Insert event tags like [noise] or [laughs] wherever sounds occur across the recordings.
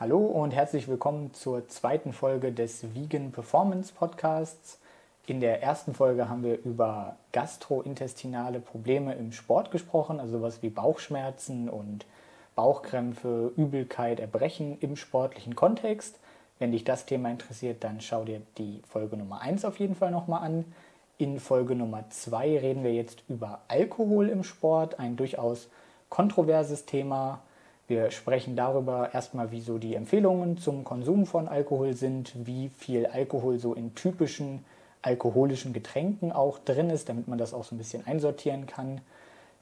Hallo und herzlich willkommen zur zweiten Folge des Vegan Performance Podcasts. In der ersten Folge haben wir über gastrointestinale Probleme im Sport gesprochen, also sowas wie Bauchschmerzen und Bauchkrämpfe, Übelkeit, Erbrechen im sportlichen Kontext. Wenn dich das Thema interessiert, dann schau dir die Folge Nummer 1 auf jeden Fall nochmal an. In Folge Nummer 2 reden wir jetzt über Alkohol im Sport, ein durchaus kontroverses Thema. Wir sprechen darüber erstmal, wie so die Empfehlungen zum Konsum von Alkohol sind, wie viel Alkohol so in typischen alkoholischen Getränken auch drin ist, damit man das auch so ein bisschen einsortieren kann.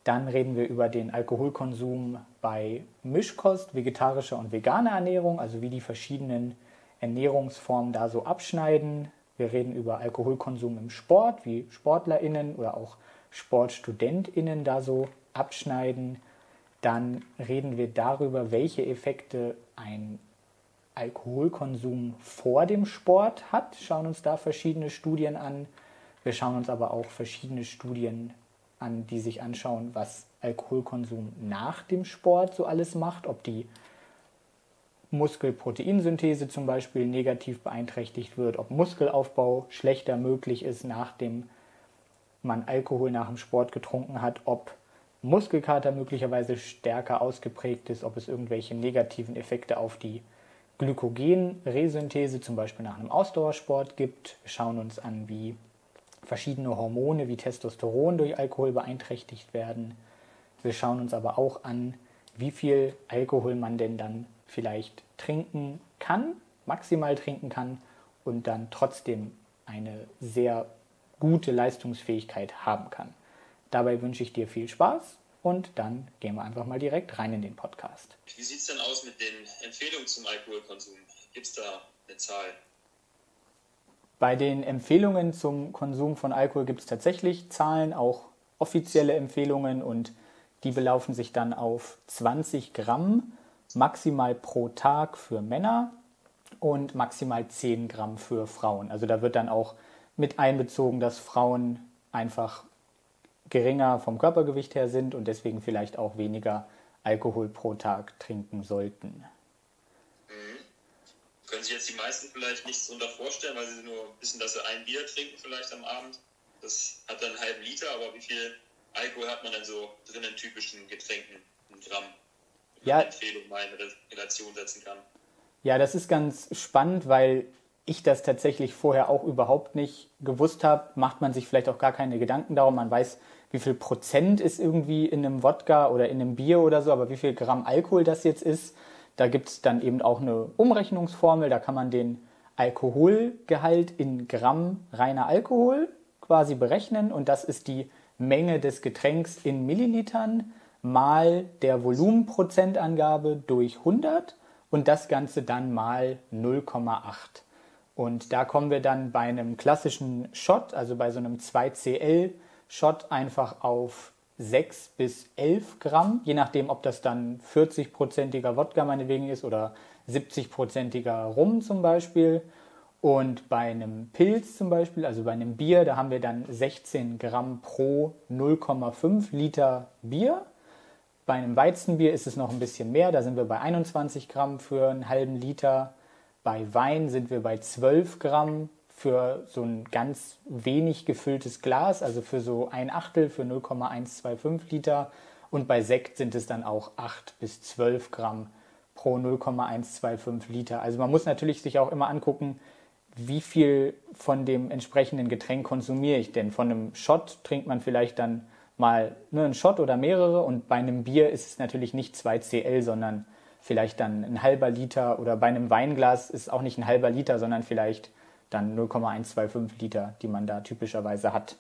Dann reden wir über den Alkoholkonsum bei Mischkost, vegetarischer und veganer Ernährung, also wie die verschiedenen Ernährungsformen da so abschneiden. Wir reden über Alkoholkonsum im Sport, wie SportlerInnen oder auch SportstudentInnen da so abschneiden. Dann reden wir darüber, welche Effekte ein Alkoholkonsum vor dem Sport hat, schauen uns da verschiedene Studien an. Wir schauen uns aber auch verschiedene Studien an, die sich anschauen, was Alkoholkonsum nach dem Sport so alles macht, ob die Muskelproteinsynthese zum Beispiel negativ beeinträchtigt wird, ob Muskelaufbau schlechter möglich ist, nachdem man Alkohol nach dem Sport getrunken hat, ob Muskelkater möglicherweise stärker ausgeprägt ist, ob es irgendwelche negativen Effekte auf die Glykogenresynthese zum Beispiel nach einem Ausdauersport gibt. Wir schauen uns an, wie verschiedene Hormone wie Testosteron durch Alkohol beeinträchtigt werden. Wir schauen uns aber auch an, wie viel Alkohol man denn dann vielleicht trinken kann, maximal trinken kann und dann trotzdem eine sehr gute Leistungsfähigkeit haben kann. Dabei wünsche ich dir viel Spaß und dann gehen wir einfach mal direkt rein in den Podcast. Wie sieht es denn aus mit den Empfehlungen zum Alkoholkonsum? Gibt es da eine Zahl? Bei den Empfehlungen zum Konsum von Alkohol gibt es tatsächlich Zahlen, auch offizielle Empfehlungen und die belaufen sich dann auf 20 Gramm maximal pro Tag für Männer und maximal 10 Gramm für Frauen. Also da wird dann auch mit einbezogen, dass Frauen einfach geringer vom Körpergewicht her sind und deswegen vielleicht auch weniger Alkohol pro Tag trinken sollten. Mhm. Können sich jetzt die meisten vielleicht nichts darunter vorstellen, weil sie nur wissen, dass sie ein Bier trinken vielleicht am Abend. Das hat dann einen halben Liter, aber wie viel Alkohol hat man denn so drin in typischen Getränken? Ein Gramm? Ja. Empfehlung mal in Relation setzen kann. Ja, das ist ganz spannend, weil ich das tatsächlich vorher auch überhaupt nicht gewusst habe, macht man sich vielleicht auch gar keine Gedanken darum. Man weiß, wie viel Prozent ist irgendwie in einem Wodka oder in einem Bier oder so, aber wie viel Gramm Alkohol das jetzt ist, da gibt es dann eben auch eine Umrechnungsformel, da kann man den Alkoholgehalt in Gramm reiner Alkohol quasi berechnen und das ist die Menge des Getränks in Millilitern mal der Volumenprozentangabe durch 100 und das Ganze dann mal 0,8. Und da kommen wir dann bei einem klassischen Shot, also bei so einem 2CL Shot einfach auf 6 bis 11 Gramm, je nachdem, ob das dann 40-prozentiger Wodka meinetwegen ist oder 70-prozentiger Rum zum Beispiel. Und bei einem Pilz zum Beispiel, also bei einem Bier, da haben wir dann 16 Gramm pro 0,5 Liter Bier. Bei einem Weizenbier ist es noch ein bisschen mehr, da sind wir bei 21 Gramm für einen halben Liter. Bei Wein sind wir bei 12 Gramm für so ein ganz wenig gefülltes Glas, also für so ein Achtel, für 0,125 Liter. Und bei Sekt sind es dann auch 8 bis 12 Gramm pro 0,125 Liter. Also man muss natürlich sich auch immer angucken, wie viel von dem entsprechenden Getränk konsumiere ich denn. Von einem Shot trinkt man vielleicht dann mal nur einen Shot oder mehrere und bei einem Bier ist es natürlich nicht 2 CL, sondern vielleicht dann ein halber Liter oder bei einem Weinglas ist es auch nicht ein halber Liter, sondern vielleicht dann 0,125 Liter, die man da typischerweise hat.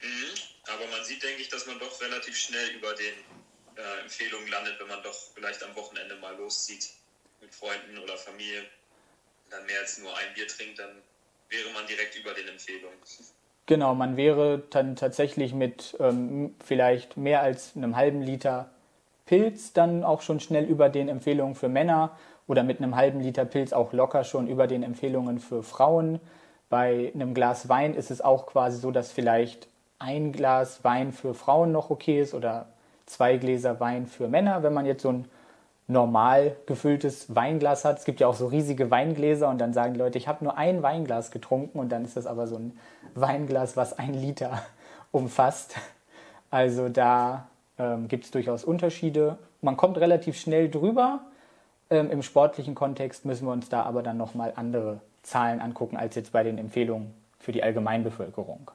Mhm. Aber man sieht, denke ich, dass man doch relativ schnell über den äh, Empfehlungen landet, wenn man doch vielleicht am Wochenende mal loszieht mit Freunden oder Familie und dann mehr als nur ein Bier trinkt, dann wäre man direkt über den Empfehlungen. Genau, man wäre dann tatsächlich mit ähm, vielleicht mehr als einem halben Liter Pilz dann auch schon schnell über den Empfehlungen für Männer oder mit einem halben Liter Pilz auch locker schon über den Empfehlungen für Frauen. Bei einem Glas Wein ist es auch quasi so, dass vielleicht ein Glas Wein für Frauen noch okay ist oder zwei Gläser Wein für Männer. Wenn man jetzt so ein normal gefülltes Weinglas hat. Es gibt ja auch so riesige Weingläser und dann sagen die Leute, ich habe nur ein Weinglas getrunken und dann ist das aber so ein Weinglas, was ein Liter [laughs] umfasst. Also da ähm, gibt es durchaus Unterschiede. Man kommt relativ schnell drüber. Ähm, Im sportlichen Kontext müssen wir uns da aber dann nochmal andere Zahlen angucken als jetzt bei den Empfehlungen für die Allgemeinbevölkerung.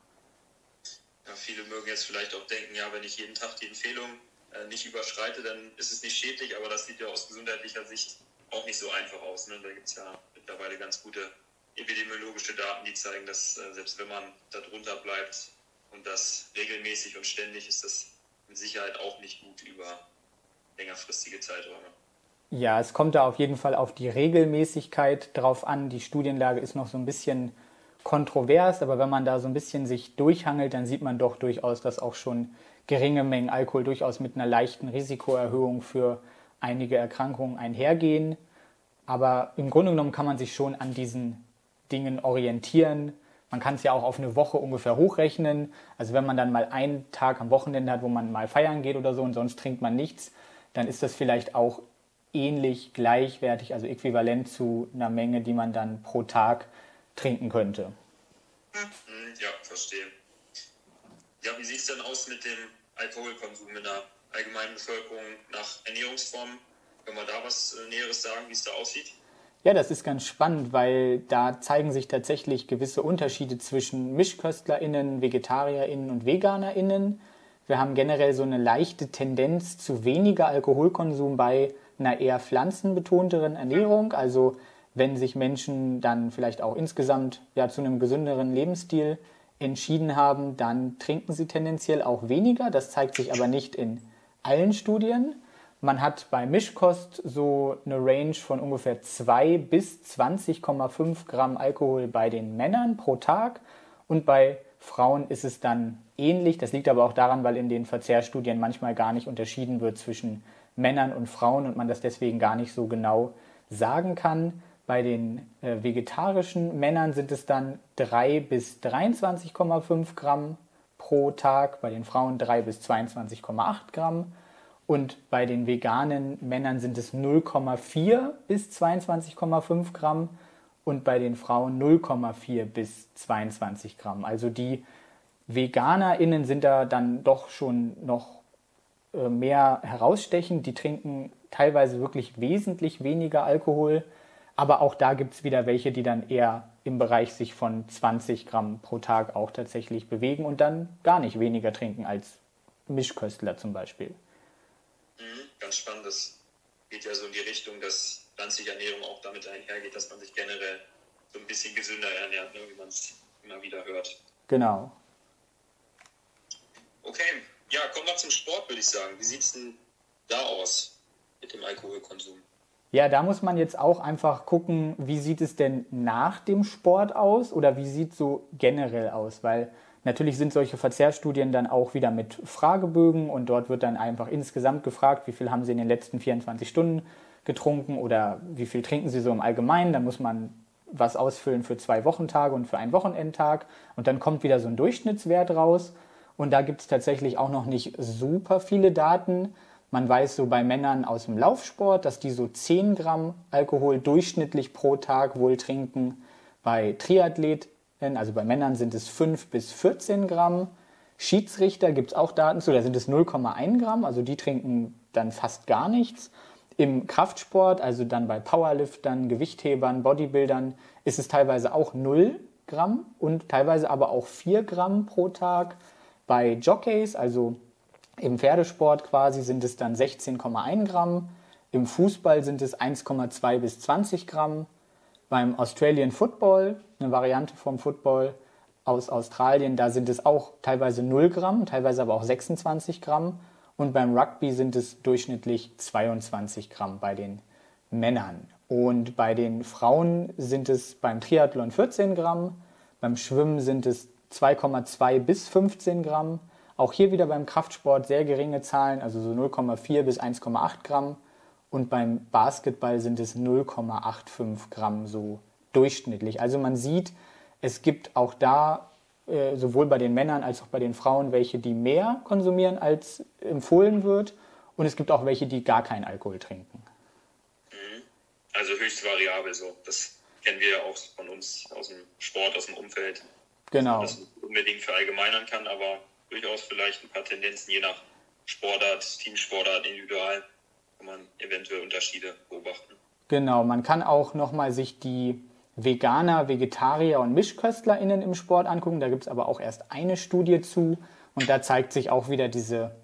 Ja, viele mögen jetzt vielleicht auch denken, ja, wenn ich jeden Tag die Empfehlung äh, nicht überschreite, dann ist es nicht schädlich, aber das sieht ja aus gesundheitlicher Sicht auch nicht so einfach aus. Ne? Da gibt es ja mittlerweile ganz gute epidemiologische Daten, die zeigen, dass äh, selbst wenn man darunter bleibt und das regelmäßig und ständig, ist das mit Sicherheit auch nicht gut über längerfristige Zeiträume. Ja, es kommt da auf jeden Fall auf die Regelmäßigkeit drauf an. Die Studienlage ist noch so ein bisschen kontrovers, aber wenn man da so ein bisschen sich durchhangelt, dann sieht man doch durchaus, dass auch schon geringe Mengen Alkohol durchaus mit einer leichten Risikoerhöhung für einige Erkrankungen einhergehen. Aber im Grunde genommen kann man sich schon an diesen Dingen orientieren. Man kann es ja auch auf eine Woche ungefähr hochrechnen. Also wenn man dann mal einen Tag am Wochenende hat, wo man mal feiern geht oder so und sonst trinkt man nichts, dann ist das vielleicht auch ähnlich gleichwertig, also äquivalent zu einer Menge, die man dann pro Tag trinken könnte. Mhm, ja, verstehe. Ja, wie sieht es denn aus mit dem Alkoholkonsum in der allgemeinen Bevölkerung nach Ernährungsform? Können wir da was äh, Näheres sagen, wie es da aussieht? Ja, das ist ganz spannend, weil da zeigen sich tatsächlich gewisse Unterschiede zwischen MischköstlerInnen, VegetarierInnen und VeganerInnen. Wir haben generell so eine leichte Tendenz zu weniger Alkoholkonsum bei einer eher pflanzenbetonteren Ernährung. Also wenn sich Menschen dann vielleicht auch insgesamt ja, zu einem gesünderen Lebensstil entschieden haben, dann trinken sie tendenziell auch weniger. Das zeigt sich aber nicht in allen Studien. Man hat bei Mischkost so eine Range von ungefähr 2 bis 20,5 Gramm Alkohol bei den Männern pro Tag und bei Frauen ist es dann ähnlich. Das liegt aber auch daran, weil in den Verzehrstudien manchmal gar nicht unterschieden wird zwischen Männern und Frauen und man das deswegen gar nicht so genau sagen kann. Bei den äh, vegetarischen Männern sind es dann 3 bis 23,5 Gramm pro Tag, bei den Frauen 3 bis 22,8 Gramm und bei den veganen Männern sind es 0,4 bis 22,5 Gramm und bei den Frauen 0,4 bis 22 Gramm. Also die VeganerInnen sind da dann doch schon noch mehr herausstechend. Die trinken teilweise wirklich wesentlich weniger Alkohol aber auch da gibt es wieder welche, die dann eher im Bereich sich von 20 Gramm pro Tag auch tatsächlich bewegen und dann gar nicht weniger trinken als Mischköstler zum Beispiel. Mhm, ganz spannend. Das geht ja so in die Richtung, dass pflanzliche Ernährung auch damit einhergeht, dass man sich generell so ein bisschen gesünder ernährt, ne, wie man es immer wieder hört. Genau. Okay, ja, kommen wir zum Sport, würde ich sagen. Wie sieht es denn da aus mit dem Alkoholkonsum? Ja, da muss man jetzt auch einfach gucken, wie sieht es denn nach dem Sport aus oder wie sieht es so generell aus, weil natürlich sind solche Verzehrstudien dann auch wieder mit Fragebögen und dort wird dann einfach insgesamt gefragt, wie viel haben Sie in den letzten 24 Stunden getrunken oder wie viel trinken Sie so im Allgemeinen, dann muss man was ausfüllen für zwei Wochentage und für einen Wochenendtag und dann kommt wieder so ein Durchschnittswert raus und da gibt es tatsächlich auch noch nicht super viele Daten, man weiß so bei Männern aus dem Laufsport, dass die so 10 Gramm Alkohol durchschnittlich pro Tag wohl trinken. Bei Triathleten, also bei Männern sind es 5 bis 14 Gramm. Schiedsrichter gibt es auch Daten zu, da sind es 0,1 Gramm, also die trinken dann fast gar nichts. Im Kraftsport, also dann bei Powerliftern, Gewichthebern, Bodybuildern, ist es teilweise auch 0 Gramm und teilweise aber auch 4 Gramm pro Tag. Bei Jockeys, also im Pferdesport quasi sind es dann 16,1 Gramm. Im Fußball sind es 1,2 bis 20 Gramm. Beim Australian Football, eine Variante vom Football aus Australien, da sind es auch teilweise 0 Gramm, teilweise aber auch 26 Gramm. Und beim Rugby sind es durchschnittlich 22 Gramm bei den Männern. Und bei den Frauen sind es beim Triathlon 14 Gramm, beim Schwimmen sind es 2,2 bis 15 Gramm auch hier wieder beim Kraftsport sehr geringe Zahlen, also so 0,4 bis 1,8 Gramm. Und beim Basketball sind es 0,85 Gramm so durchschnittlich. Also man sieht, es gibt auch da äh, sowohl bei den Männern als auch bei den Frauen welche, die mehr konsumieren, als empfohlen wird. Und es gibt auch welche, die gar keinen Alkohol trinken. höchst variabel so. Das kennen wir ja auch von uns aus dem Sport, aus dem Umfeld. Genau. Man das unbedingt verallgemeinern kann, aber durchaus vielleicht ein paar Tendenzen je nach Sportart, Teamsportart, individual, kann man eventuell Unterschiede beobachten. Genau, man kann auch nochmal sich die Veganer, Vegetarier und MischköstlerInnen im Sport angucken. Da gibt es aber auch erst eine Studie zu. Und da zeigt sich auch wieder diese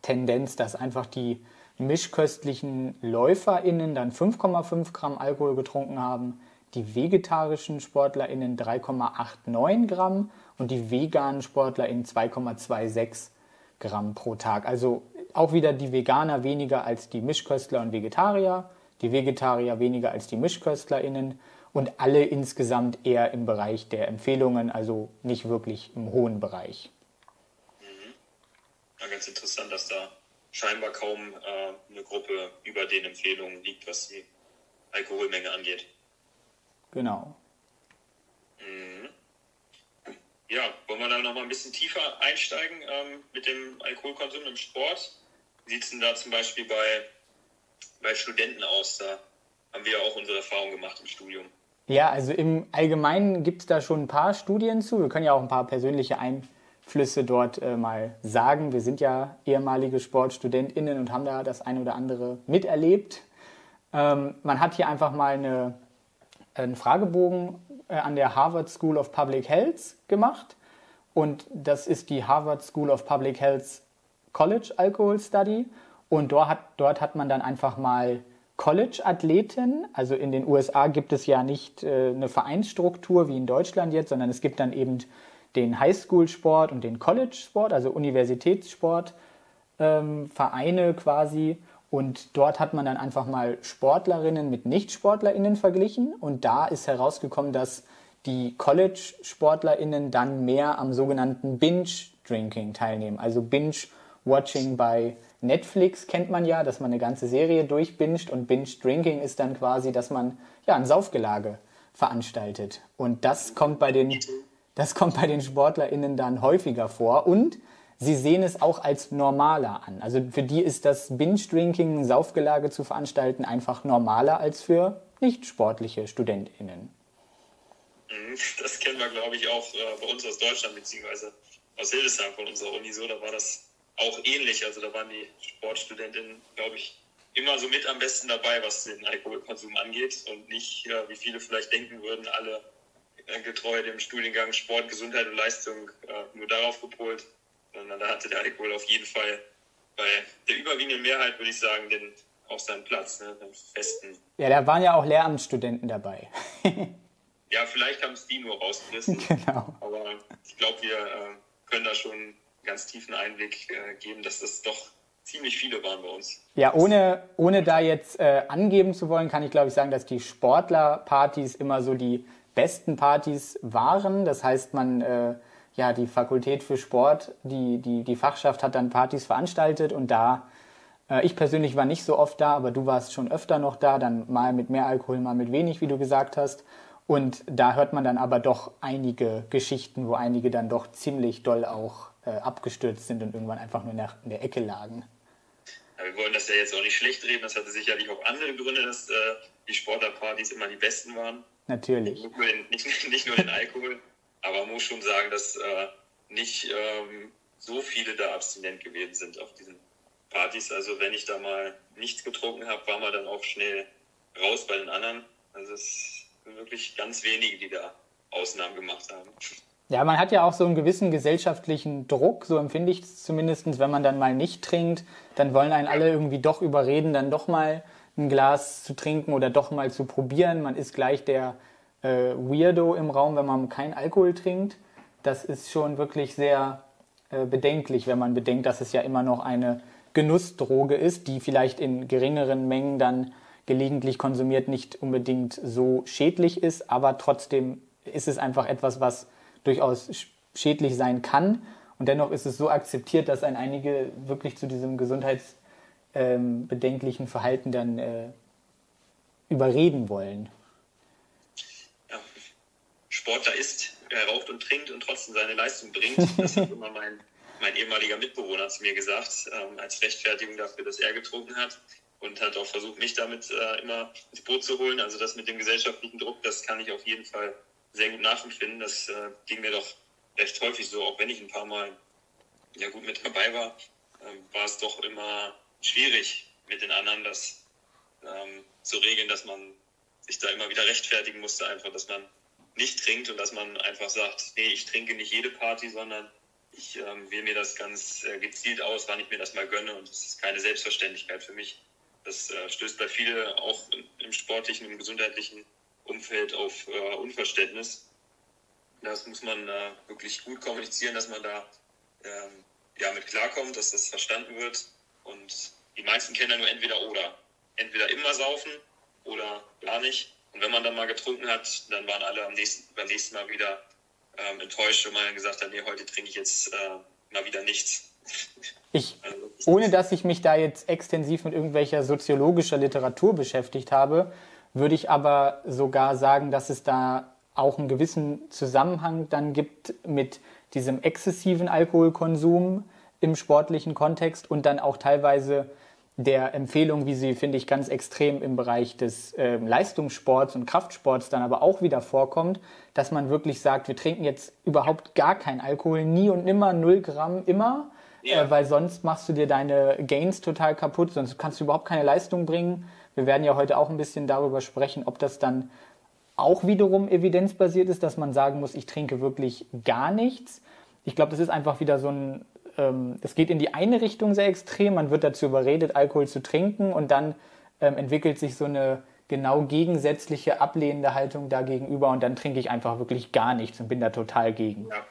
Tendenz, dass einfach die mischköstlichen LäuferInnen dann 5,5 Gramm Alkohol getrunken haben, die vegetarischen SportlerInnen 3,89 Gramm und die veganen SportlerInnen 2,26 Gramm pro Tag. Also auch wieder die Veganer weniger als die Mischköstler und Vegetarier, die Vegetarier weniger als die MischköstlerInnen und alle insgesamt eher im Bereich der Empfehlungen, also nicht wirklich im hohen Bereich. Mhm. Ja, ganz interessant, dass da scheinbar kaum äh, eine Gruppe über den Empfehlungen liegt, was die Alkoholmenge angeht. Genau. Mhm. Ja, wollen wir da noch mal ein bisschen tiefer einsteigen ähm, mit dem Alkoholkonsum im Sport? Wie sieht es denn da zum Beispiel bei, bei Studenten aus? Da haben wir ja auch unsere Erfahrungen gemacht im Studium. Ja, also im Allgemeinen gibt es da schon ein paar Studien zu. Wir können ja auch ein paar persönliche Einflüsse dort äh, mal sagen. Wir sind ja ehemalige SportstudentInnen und haben da das eine oder andere miterlebt. Ähm, man hat hier einfach mal eine, einen Fragebogen äh, an der Harvard School of Public Health gemacht. Und das ist die Harvard School of Public Health College Alcohol Study. Und dort hat, dort hat man dann einfach mal College-Athleten. Also in den USA gibt es ja nicht äh, eine Vereinsstruktur wie in Deutschland jetzt, sondern es gibt dann eben den Highschool-Sport und den College-Sport, also Universitätssport, ähm, Vereine quasi. Und dort hat man dann einfach mal Sportlerinnen mit Nicht-SportlerInnen verglichen. Und da ist herausgekommen, dass die College-SportlerInnen dann mehr am sogenannten Binge-Drinking teilnehmen. Also Binge-Watching bei Netflix kennt man ja, dass man eine ganze Serie durchbinscht und Binge-Drinking ist dann quasi, dass man ja ein Saufgelage veranstaltet. Und das kommt bei den, das kommt bei den SportlerInnen dann häufiger vor und sie sehen es auch als normaler an. Also für die ist das Binge-Drinking, Saufgelage zu veranstalten, einfach normaler als für nicht sportliche StudentInnen. Mhm, [laughs] das kennen wir, glaube ich, auch äh, bei uns aus Deutschland, beziehungsweise aus Hildesheim von unserer Uni so. Da war das auch ähnlich. Also da waren die Sportstudentinnen, glaube ich, immer so mit am besten dabei, was den Alkoholkonsum angeht und nicht, ja, wie viele vielleicht denken würden, alle äh, getreu dem Studiengang Sport, Gesundheit und Leistung äh, nur darauf gepolt, sondern da hatte der Alkohol auf jeden Fall bei der überwiegenden Mehrheit, würde ich sagen, den, auch seinen Platz, ne, den festen. Ja, da waren ja auch Lehramtsstudenten dabei. [laughs] ja, vielleicht haben es die nur rausgerissen. [laughs] Genau. Aber ich glaube, wir äh, können da schon ganz tiefen Einblick äh, geben, dass das doch ziemlich viele waren bei uns. Ja, ohne, ohne da jetzt äh, angeben zu wollen, kann ich glaube ich sagen, dass die Sportlerpartys immer so die besten Partys waren. Das heißt, man, äh, ja, die Fakultät für Sport, die, die, die Fachschaft hat dann Partys veranstaltet und da, äh, ich persönlich war nicht so oft da, aber du warst schon öfter noch da, dann mal mit mehr Alkohol, mal mit wenig, wie du gesagt hast. Und da hört man dann aber doch einige Geschichten, wo einige dann doch ziemlich doll auch äh, abgestürzt sind und irgendwann einfach nur in der, in der Ecke lagen. Ja, wir wollen das ja jetzt auch nicht schlecht reden. Das hatte sicherlich auch andere Gründe, dass äh, die Sportlerpartys immer die besten waren. Natürlich. Nicht nur den, nicht, nicht nur den Alkohol, aber man muss schon sagen, dass äh, nicht ähm, so viele da abstinent gewesen sind auf diesen Partys. Also wenn ich da mal nichts getrunken habe, war man dann auch schnell raus bei den anderen. Also es sind wirklich ganz wenige, die da Ausnahmen gemacht haben. Ja, man hat ja auch so einen gewissen gesellschaftlichen Druck, so empfinde ich es zumindest, wenn man dann mal nicht trinkt, dann wollen einen alle irgendwie doch überreden, dann doch mal ein Glas zu trinken oder doch mal zu probieren. Man ist gleich der äh, Weirdo im Raum, wenn man keinen Alkohol trinkt. Das ist schon wirklich sehr äh, bedenklich, wenn man bedenkt, dass es ja immer noch eine Genussdroge ist, die vielleicht in geringeren Mengen dann gelegentlich konsumiert nicht unbedingt so schädlich ist, aber trotzdem ist es einfach etwas, was durchaus schädlich sein kann. Und dennoch ist es so akzeptiert, dass ein einige wirklich zu diesem gesundheitsbedenklichen ähm, Verhalten dann äh, überreden wollen. Sportler isst, er raucht und trinkt und trotzdem seine Leistung bringt. [laughs] Das hat immer mein, mein ehemaliger Mitbewohner zu mir gesagt, ähm, als Rechtfertigung dafür, dass er getrunken hat. und hat auch versucht, mich damit äh, immer ins Boot zu holen. Also das mit dem gesellschaftlichen Druck, das kann ich auf jeden Fall sehr gut nachempfinden. Das äh, ging mir doch recht häufig so, auch wenn ich ein paar Mal ja gut mit dabei war, äh, war es doch immer schwierig mit den anderen, das ähm, zu regeln, dass man sich da immer wieder rechtfertigen musste, einfach, dass man nicht trinkt und dass man einfach sagt, nee, ich trinke nicht jede Party, sondern ich ähm, wähle mir das ganz äh, gezielt aus, wann ich mir das mal gönne und das ist keine Selbstverständlichkeit für mich. Das äh, stößt bei vielen auch im sportlichen und gesundheitlichen Umfeld auf äh, Unverständnis. Das muss man äh, wirklich gut kommunizieren, dass man da ähm, ja, mit klarkommt, dass das verstanden wird. Und die meisten kennen ja nur entweder oder. Entweder immer saufen oder gar nicht. Und wenn man dann mal getrunken hat, dann waren alle am nächsten, beim nächsten Mal wieder ähm, enttäuscht, wenn man gesagt hat, nee, heute trinke ich jetzt äh, mal wieder nichts. Ich, [laughs] also, ohne dass ich mich da jetzt extensiv mit irgendwelcher soziologischer Literatur beschäftigt habe, würde ich aber sogar sagen, dass es da auch einen gewissen Zusammenhang dann gibt mit diesem exzessiven Alkoholkonsum im sportlichen Kontext und dann auch teilweise der Empfehlung, wie sie, finde ich, ganz extrem im Bereich des äh, Leistungssports und Kraftsports dann aber auch wieder vorkommt, dass man wirklich sagt, wir trinken jetzt überhaupt gar keinen Alkohol, nie und nimmer, null Gramm immer, ja. äh, weil sonst machst du dir deine Gains total kaputt, sonst kannst du überhaupt keine Leistung bringen. Wir werden ja heute auch ein bisschen darüber sprechen, ob das dann auch wiederum evidenzbasiert ist, dass man sagen muss, ich trinke wirklich gar nichts. Ich glaube, das ist einfach wieder so ein ähm, es geht in die eine Richtung sehr extrem. Man wird dazu überredet, Alkohol zu trinken und dann ähm, entwickelt sich so eine genau gegensätzliche, ablehnende Haltung dagegenüber und dann trinke ich einfach wirklich gar nichts und bin da total gegen. Ja,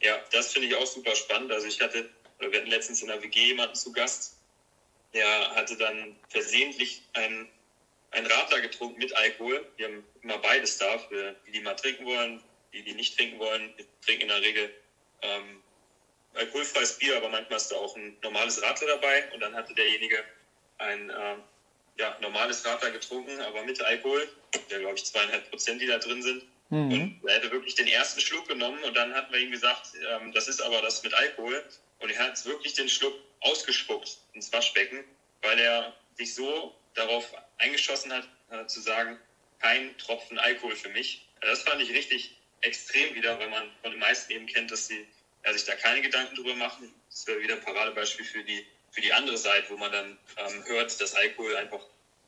ja das finde ich auch super spannend. Also ich hatte, wir hatten letztens in der WG jemanden zu Gast, der hatte dann versehentlich einen, einen Radler getrunken mit Alkohol. Wir haben immer beides da, für die, die mal trinken wollen, die, die nicht trinken wollen. Wir trinken in der Regel ähm, alkoholfreies Bier, aber manchmal ist da auch ein normales Radler dabei und dann hatte derjenige ein äh, ja, normales Radler getrunken, aber mit Alkohol, der glaube ich zweieinhalb Prozent, die da drin sind. Mhm. Und er hätte wirklich den ersten Schluck genommen und dann hatten wir ihm gesagt, ähm, das ist aber das mit Alkohol. Und er hat wirklich den Schluck ausgespuckt ins Waschbecken, weil er sich so darauf eingeschossen hat, äh, zu sagen, kein Tropfen Alkohol für mich. Das fand ich richtig extrem wieder, weil man von den meisten eben kennt, dass sie ja, sich da keine Gedanken drüber machen. Das wäre wieder ein Paradebeispiel für die, für die andere Seite, wo man dann ähm, hört, dass Alkohol einfach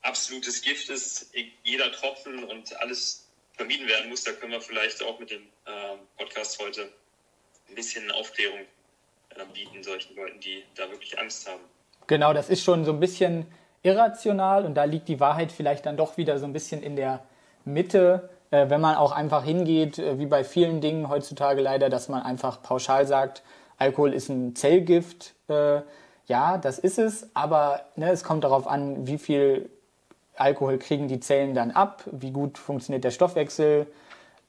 absolutes Gift ist, jeder Tropfen und alles vermieden werden muss. Da können wir vielleicht auch mit dem äh, Podcast heute ein bisschen Aufklärung äh, bieten, solchen Leuten, die da wirklich Angst haben. Genau, das ist schon so ein bisschen irrational und da liegt die Wahrheit vielleicht dann doch wieder so ein bisschen in der Mitte äh, wenn man auch einfach hingeht, äh, wie bei vielen Dingen heutzutage leider, dass man einfach pauschal sagt, Alkohol ist ein Zellgift. Äh, ja, das ist es, aber ne, es kommt darauf an, wie viel Alkohol kriegen die Zellen dann ab, wie gut funktioniert der Stoffwechsel,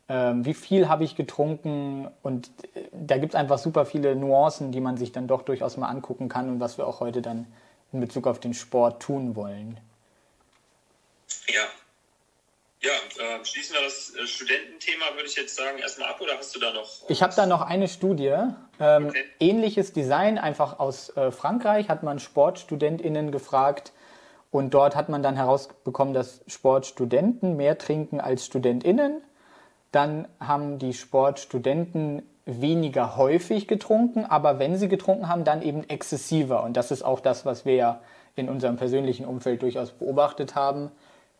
ähm, wie viel habe ich getrunken und äh, da gibt es einfach super viele Nuancen, die man sich dann doch durchaus mal angucken kann und was wir auch heute dann in Bezug auf den Sport tun wollen. Ja, ja, äh, schließen wir das äh, Studententhema, würde ich jetzt sagen, erstmal ab oder hast du da noch? Ich habe da noch eine Studie. Ähm, okay. Ähnliches Design, einfach aus äh, Frankreich, hat man SportstudentInnen gefragt. Und dort hat man dann herausbekommen, dass Sportstudenten mehr trinken als StudentInnen. Dann haben die Sportstudenten weniger häufig getrunken, aber wenn sie getrunken haben, dann eben exzessiver. Und das ist auch das, was wir ja in unserem persönlichen Umfeld durchaus beobachtet haben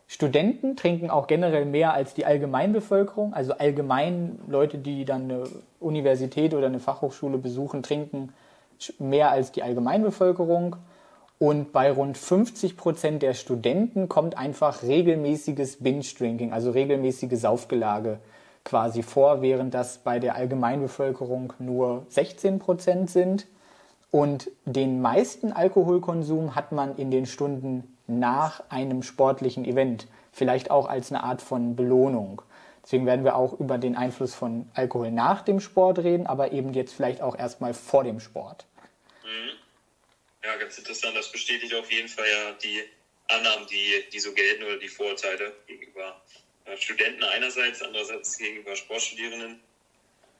Studenten trinken auch generell mehr als die Allgemeinbevölkerung. Also allgemein Leute, die dann eine Universität oder eine Fachhochschule besuchen, trinken mehr als die Allgemeinbevölkerung. Und bei rund 50 Prozent der Studenten kommt einfach regelmäßiges Binge-Drinking, also regelmäßige Saufgelage quasi vor, während das bei der Allgemeinbevölkerung nur 16 Prozent sind. Und den meisten Alkoholkonsum hat man in den Stunden nach einem sportlichen Event, vielleicht auch als eine Art von Belohnung. Deswegen werden wir auch über den Einfluss von Alkohol nach dem Sport reden, aber eben jetzt vielleicht auch erstmal vor dem Sport. Mhm. Ja, ganz interessant. Das bestätigt auf jeden Fall ja die Annahmen, die, die so gelten oder die Vorurteile gegenüber äh, Studenten einerseits, andererseits gegenüber Sportstudierenden.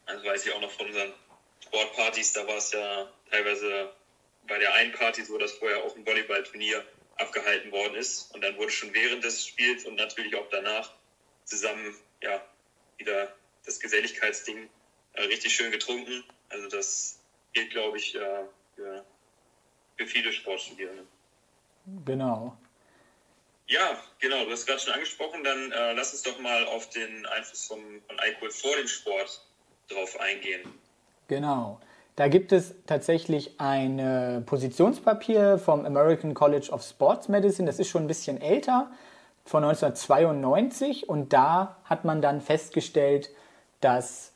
Das weiß ich auch noch von unseren Sportpartys, da war es ja teilweise bei der einen Party so, dass vorher auch ein Volleyballturnier abgehalten worden ist. Und dann wurde schon während des Spiels und natürlich auch danach zusammen ja, wieder das Geselligkeitsding äh, richtig schön getrunken. Also das gilt, glaube ich, äh, für, für viele Sportstudierende. Genau. Ja, genau, du hast gerade schon angesprochen. Dann äh, lass uns doch mal auf den Einfluss vom, von Alkohol vor dem Sport drauf eingehen. Genau. Da gibt es tatsächlich ein Positionspapier vom American College of Sports Medicine. Das ist schon ein bisschen älter, von 1992. Und da hat man dann festgestellt, dass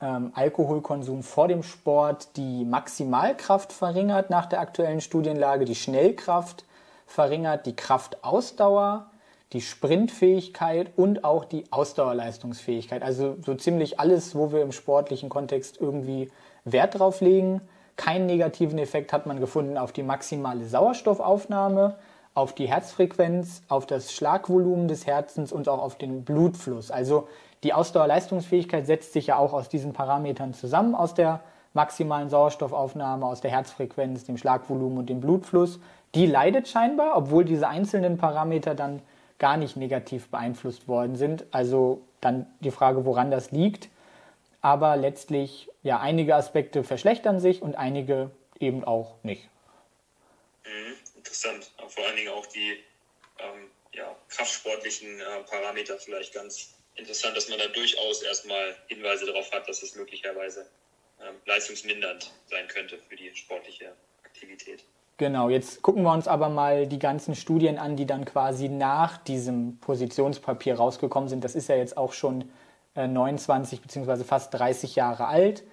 ähm, Alkoholkonsum vor dem Sport die Maximalkraft verringert nach der aktuellen Studienlage, die Schnellkraft verringert, die Kraftausdauer, die Sprintfähigkeit und auch die Ausdauerleistungsfähigkeit. Also so ziemlich alles, wo wir im sportlichen Kontext irgendwie Wert drauf legen. Keinen negativen Effekt hat man gefunden auf die maximale Sauerstoffaufnahme, auf die Herzfrequenz, auf das Schlagvolumen des Herzens und auch auf den Blutfluss. Also die Ausdauerleistungsfähigkeit setzt sich ja auch aus diesen Parametern zusammen, aus der maximalen Sauerstoffaufnahme, aus der Herzfrequenz, dem Schlagvolumen und dem Blutfluss. Die leidet scheinbar, obwohl diese einzelnen Parameter dann gar nicht negativ beeinflusst worden sind. Also dann die Frage, woran das liegt. Aber letztlich, ja, einige Aspekte verschlechtern sich und einige eben auch nicht. Mhm, interessant. Vor allen Dingen auch die ähm, ja, kraftsportlichen äh, Parameter vielleicht ganz interessant, dass man da durchaus erstmal Hinweise darauf hat, dass es möglicherweise ähm, leistungsmindernd sein könnte für die sportliche Aktivität. Genau, jetzt gucken wir uns aber mal die ganzen Studien an, die dann quasi nach diesem Positionspapier rausgekommen sind. Das ist ja jetzt auch schon 29 bzw. fast 30 Jahre alt.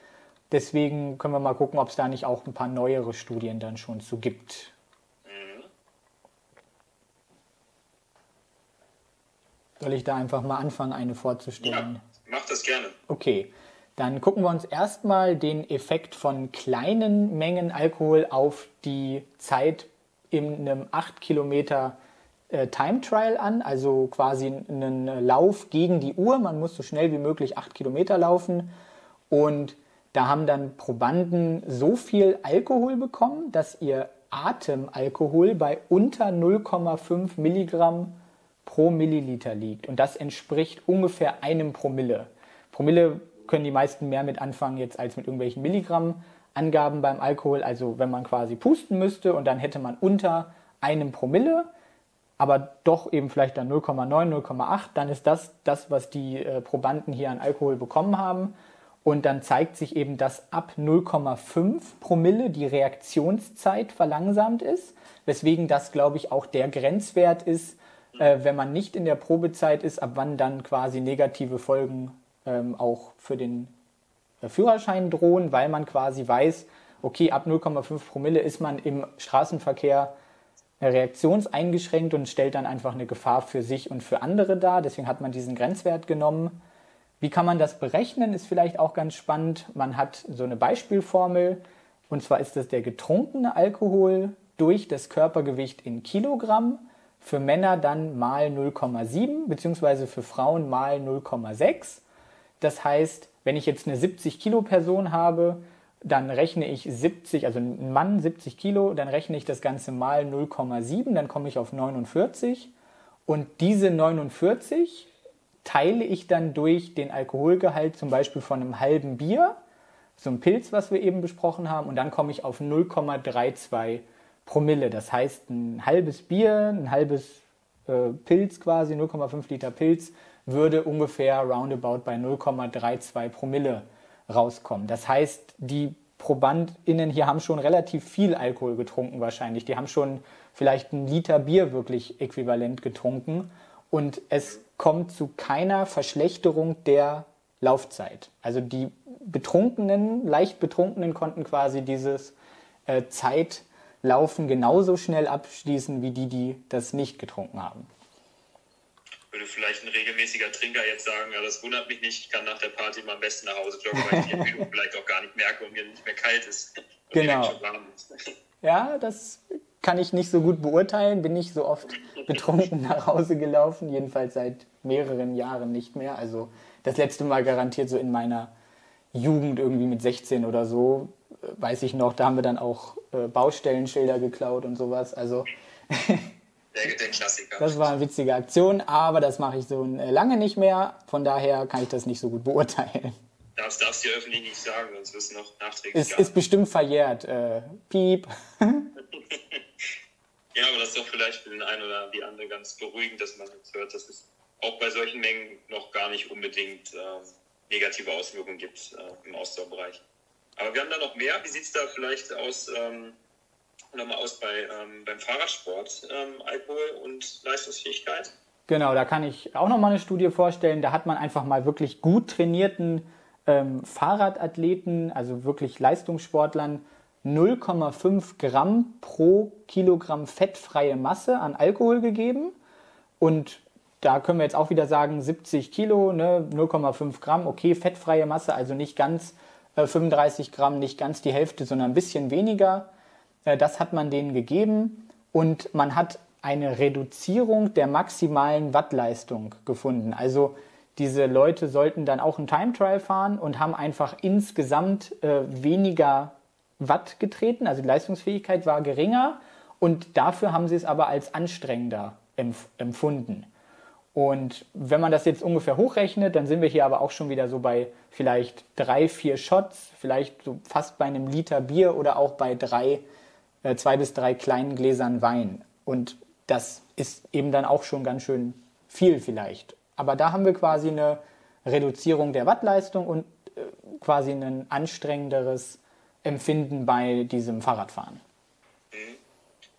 Deswegen können wir mal gucken, ob es da nicht auch ein paar neuere Studien dann schon zu gibt. Soll ich da einfach mal anfangen, eine vorzustellen? Ja, mach das gerne. Okay, dann gucken wir uns erstmal den Effekt von kleinen Mengen Alkohol auf die Zeit in einem 8 Kilometer äh, Time Trial an, also quasi einen Lauf gegen die Uhr. Man muss so schnell wie möglich 8 Kilometer laufen und da haben dann Probanden so viel Alkohol bekommen, dass ihr Atemalkohol bei unter 0,5 Milligramm pro Milliliter liegt. Und das entspricht ungefähr einem Promille. Promille können die meisten mehr mit anfangen jetzt als mit irgendwelchen Milligramm-Angaben beim Alkohol. Also wenn man quasi pusten müsste und dann hätte man unter einem Promille, aber doch eben vielleicht dann 0,9, 0,8, dann ist das das, was die äh, Probanden hier an Alkohol bekommen haben. Und dann zeigt sich eben, dass ab 0,5 Promille die Reaktionszeit verlangsamt ist, weswegen das, glaube ich, auch der Grenzwert ist, äh, wenn man nicht in der Probezeit ist, ab wann dann quasi negative Folgen ähm, auch für den äh, Führerschein drohen, weil man quasi weiß, okay, ab 0,5 Promille ist man im Straßenverkehr reaktionseingeschränkt und stellt dann einfach eine Gefahr für sich und für andere dar. Deswegen hat man diesen Grenzwert genommen. Wie kann man das berechnen, ist vielleicht auch ganz spannend. Man hat so eine Beispielformel, und zwar ist das der getrunkene Alkohol durch das Körpergewicht in Kilogramm für Männer dann mal 0,7 beziehungsweise für Frauen mal 0,6. Das heißt, wenn ich jetzt eine 70 Kilo Person habe, dann rechne ich 70, also ein Mann 70 Kilo, dann rechne ich das Ganze mal 0,7, dann komme ich auf 49. Und diese 49 teile ich dann durch den Alkoholgehalt zum Beispiel von einem halben Bier, so ein Pilz, was wir eben besprochen haben, und dann komme ich auf 0,32 Promille. Das heißt, ein halbes Bier, ein halbes äh, Pilz quasi, 0,5 Liter Pilz, würde ungefähr roundabout bei 0,32 Promille rauskommen. Das heißt, die ProbandInnen hier haben schon relativ viel Alkohol getrunken wahrscheinlich. Die haben schon vielleicht ein Liter Bier wirklich äquivalent getrunken und es kommt zu keiner Verschlechterung der Laufzeit. Also die Betrunkenen, leicht Betrunkenen konnten quasi dieses äh, Zeit Laufen genauso schnell abschließen wie die, die das nicht getrunken haben. Würde vielleicht ein regelmäßiger Trinker jetzt sagen, ja, das wundert mich nicht, ich kann nach der Party mal am besten nach Hause joggen, weil ich die Ermüdung [laughs] vielleicht auch gar nicht merke und mir nicht mehr kalt ist. Genau. Ja, das kann ich nicht so gut beurteilen, bin nicht so oft betrunken nach Hause gelaufen, jedenfalls seit mehreren Jahren nicht mehr. Also das letzte Mal garantiert so in meiner Jugend irgendwie mit 16 oder so, weiß ich noch, da haben wir dann auch äh, Baustellenschilder geklaut und sowas. Also [laughs] Der, der Klassiker. Das war eine witzige Aktion, aber das mache ich so äh, lange nicht mehr. Von daher kann ich das nicht so gut beurteilen. Das darfst du öffentlich nicht sagen, sonst wirst du noch nachträglich. Es ist bestimmt verjährt. Äh, piep. [laughs] ja, aber das ist doch vielleicht für den einen oder die andere ganz beruhigend, dass man jetzt hört, dass es auch bei solchen Mengen noch gar nicht unbedingt äh, negative Auswirkungen gibt äh, im Ausdauerbereich. Aber wir haben da noch mehr. Wie sieht es da vielleicht aus, ähm, nochmal aus bei, ähm, beim Fahrradsport, ähm, Alkohol und Leistungsfähigkeit? Genau, da kann ich auch nochmal eine Studie vorstellen. Da hat man einfach mal wirklich gut trainierten ähm, Fahrradathleten, also wirklich Leistungssportlern, 0,5 Gramm pro Kilogramm fettfreie Masse an Alkohol gegeben. Und da können wir jetzt auch wieder sagen, 70 Kilo, ne, 0,5 Gramm, okay, fettfreie Masse, also nicht ganz äh, 35 Gramm, nicht ganz die Hälfte, sondern ein bisschen weniger. Äh, das hat man denen gegeben und man hat eine Reduzierung der maximalen Wattleistung gefunden. Also diese Leute sollten dann auch einen Time Trial fahren und haben einfach insgesamt äh, weniger Watt getreten, also die Leistungsfähigkeit war geringer und dafür haben sie es aber als anstrengender empf empfunden. Und wenn man das jetzt ungefähr hochrechnet, dann sind wir hier aber auch schon wieder so bei vielleicht drei, vier Shots, vielleicht so fast bei einem Liter Bier oder auch bei drei, äh, zwei bis drei kleinen Gläsern Wein. Und das ist eben dann auch schon ganz schön viel vielleicht. Aber da haben wir quasi eine Reduzierung der Wattleistung und äh, quasi ein anstrengenderes Empfinden bei diesem Fahrradfahren. Mhm.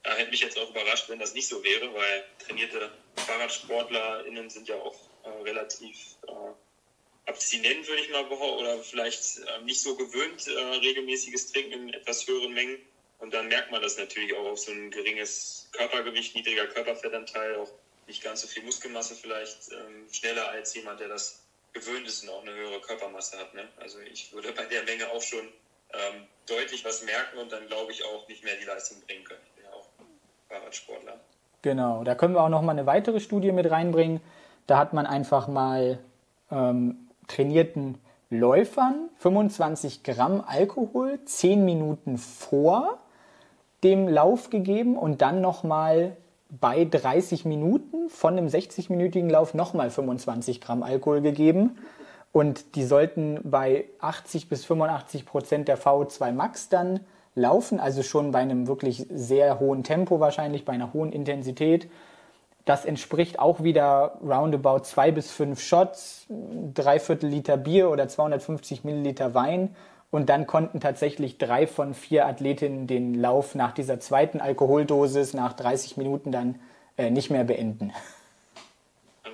Ja, hätte mich jetzt auch überrascht, wenn das nicht so wäre, weil trainierte FahrradsportlerInnen sind ja auch äh, relativ äh, abstinent, würde ich mal behaupten, oder vielleicht äh, nicht so gewöhnt, äh, regelmäßiges Trinken in etwas höheren Mengen. Und dann merkt man das natürlich auch auf so ein geringes Körpergewicht, niedriger Körperfettanteil, auch nicht ganz so viel Muskelmasse vielleicht, ähm, schneller als jemand, der das gewöhnt ist und auch eine höhere Körpermasse hat. Ne? Also ich würde bei der Menge auch schon ähm, deutlich was merken und dann glaube ich auch nicht mehr die Leistung bringen können. Ich bin ja auch Fahrradsportler. Genau, da können wir auch noch mal eine weitere Studie mit reinbringen. Da hat man einfach mal ähm, trainierten Läufern 25 Gramm Alkohol 10 Minuten vor dem Lauf gegeben und dann noch mal bei 30 Minuten von einem 60-minütigen Lauf noch mal 25 Gramm Alkohol gegeben. Und die sollten bei 80 bis 85 Prozent der VO2 Max dann laufen, also schon bei einem wirklich sehr hohen Tempo wahrscheinlich, bei einer hohen Intensität. Das entspricht auch wieder roundabout zwei bis fünf Shots, dreiviertel Liter Bier oder 250 Milliliter Wein. Und dann konnten tatsächlich drei von vier Athletinnen den Lauf nach dieser zweiten Alkoholdosis nach 30 Minuten dann äh, nicht mehr beenden.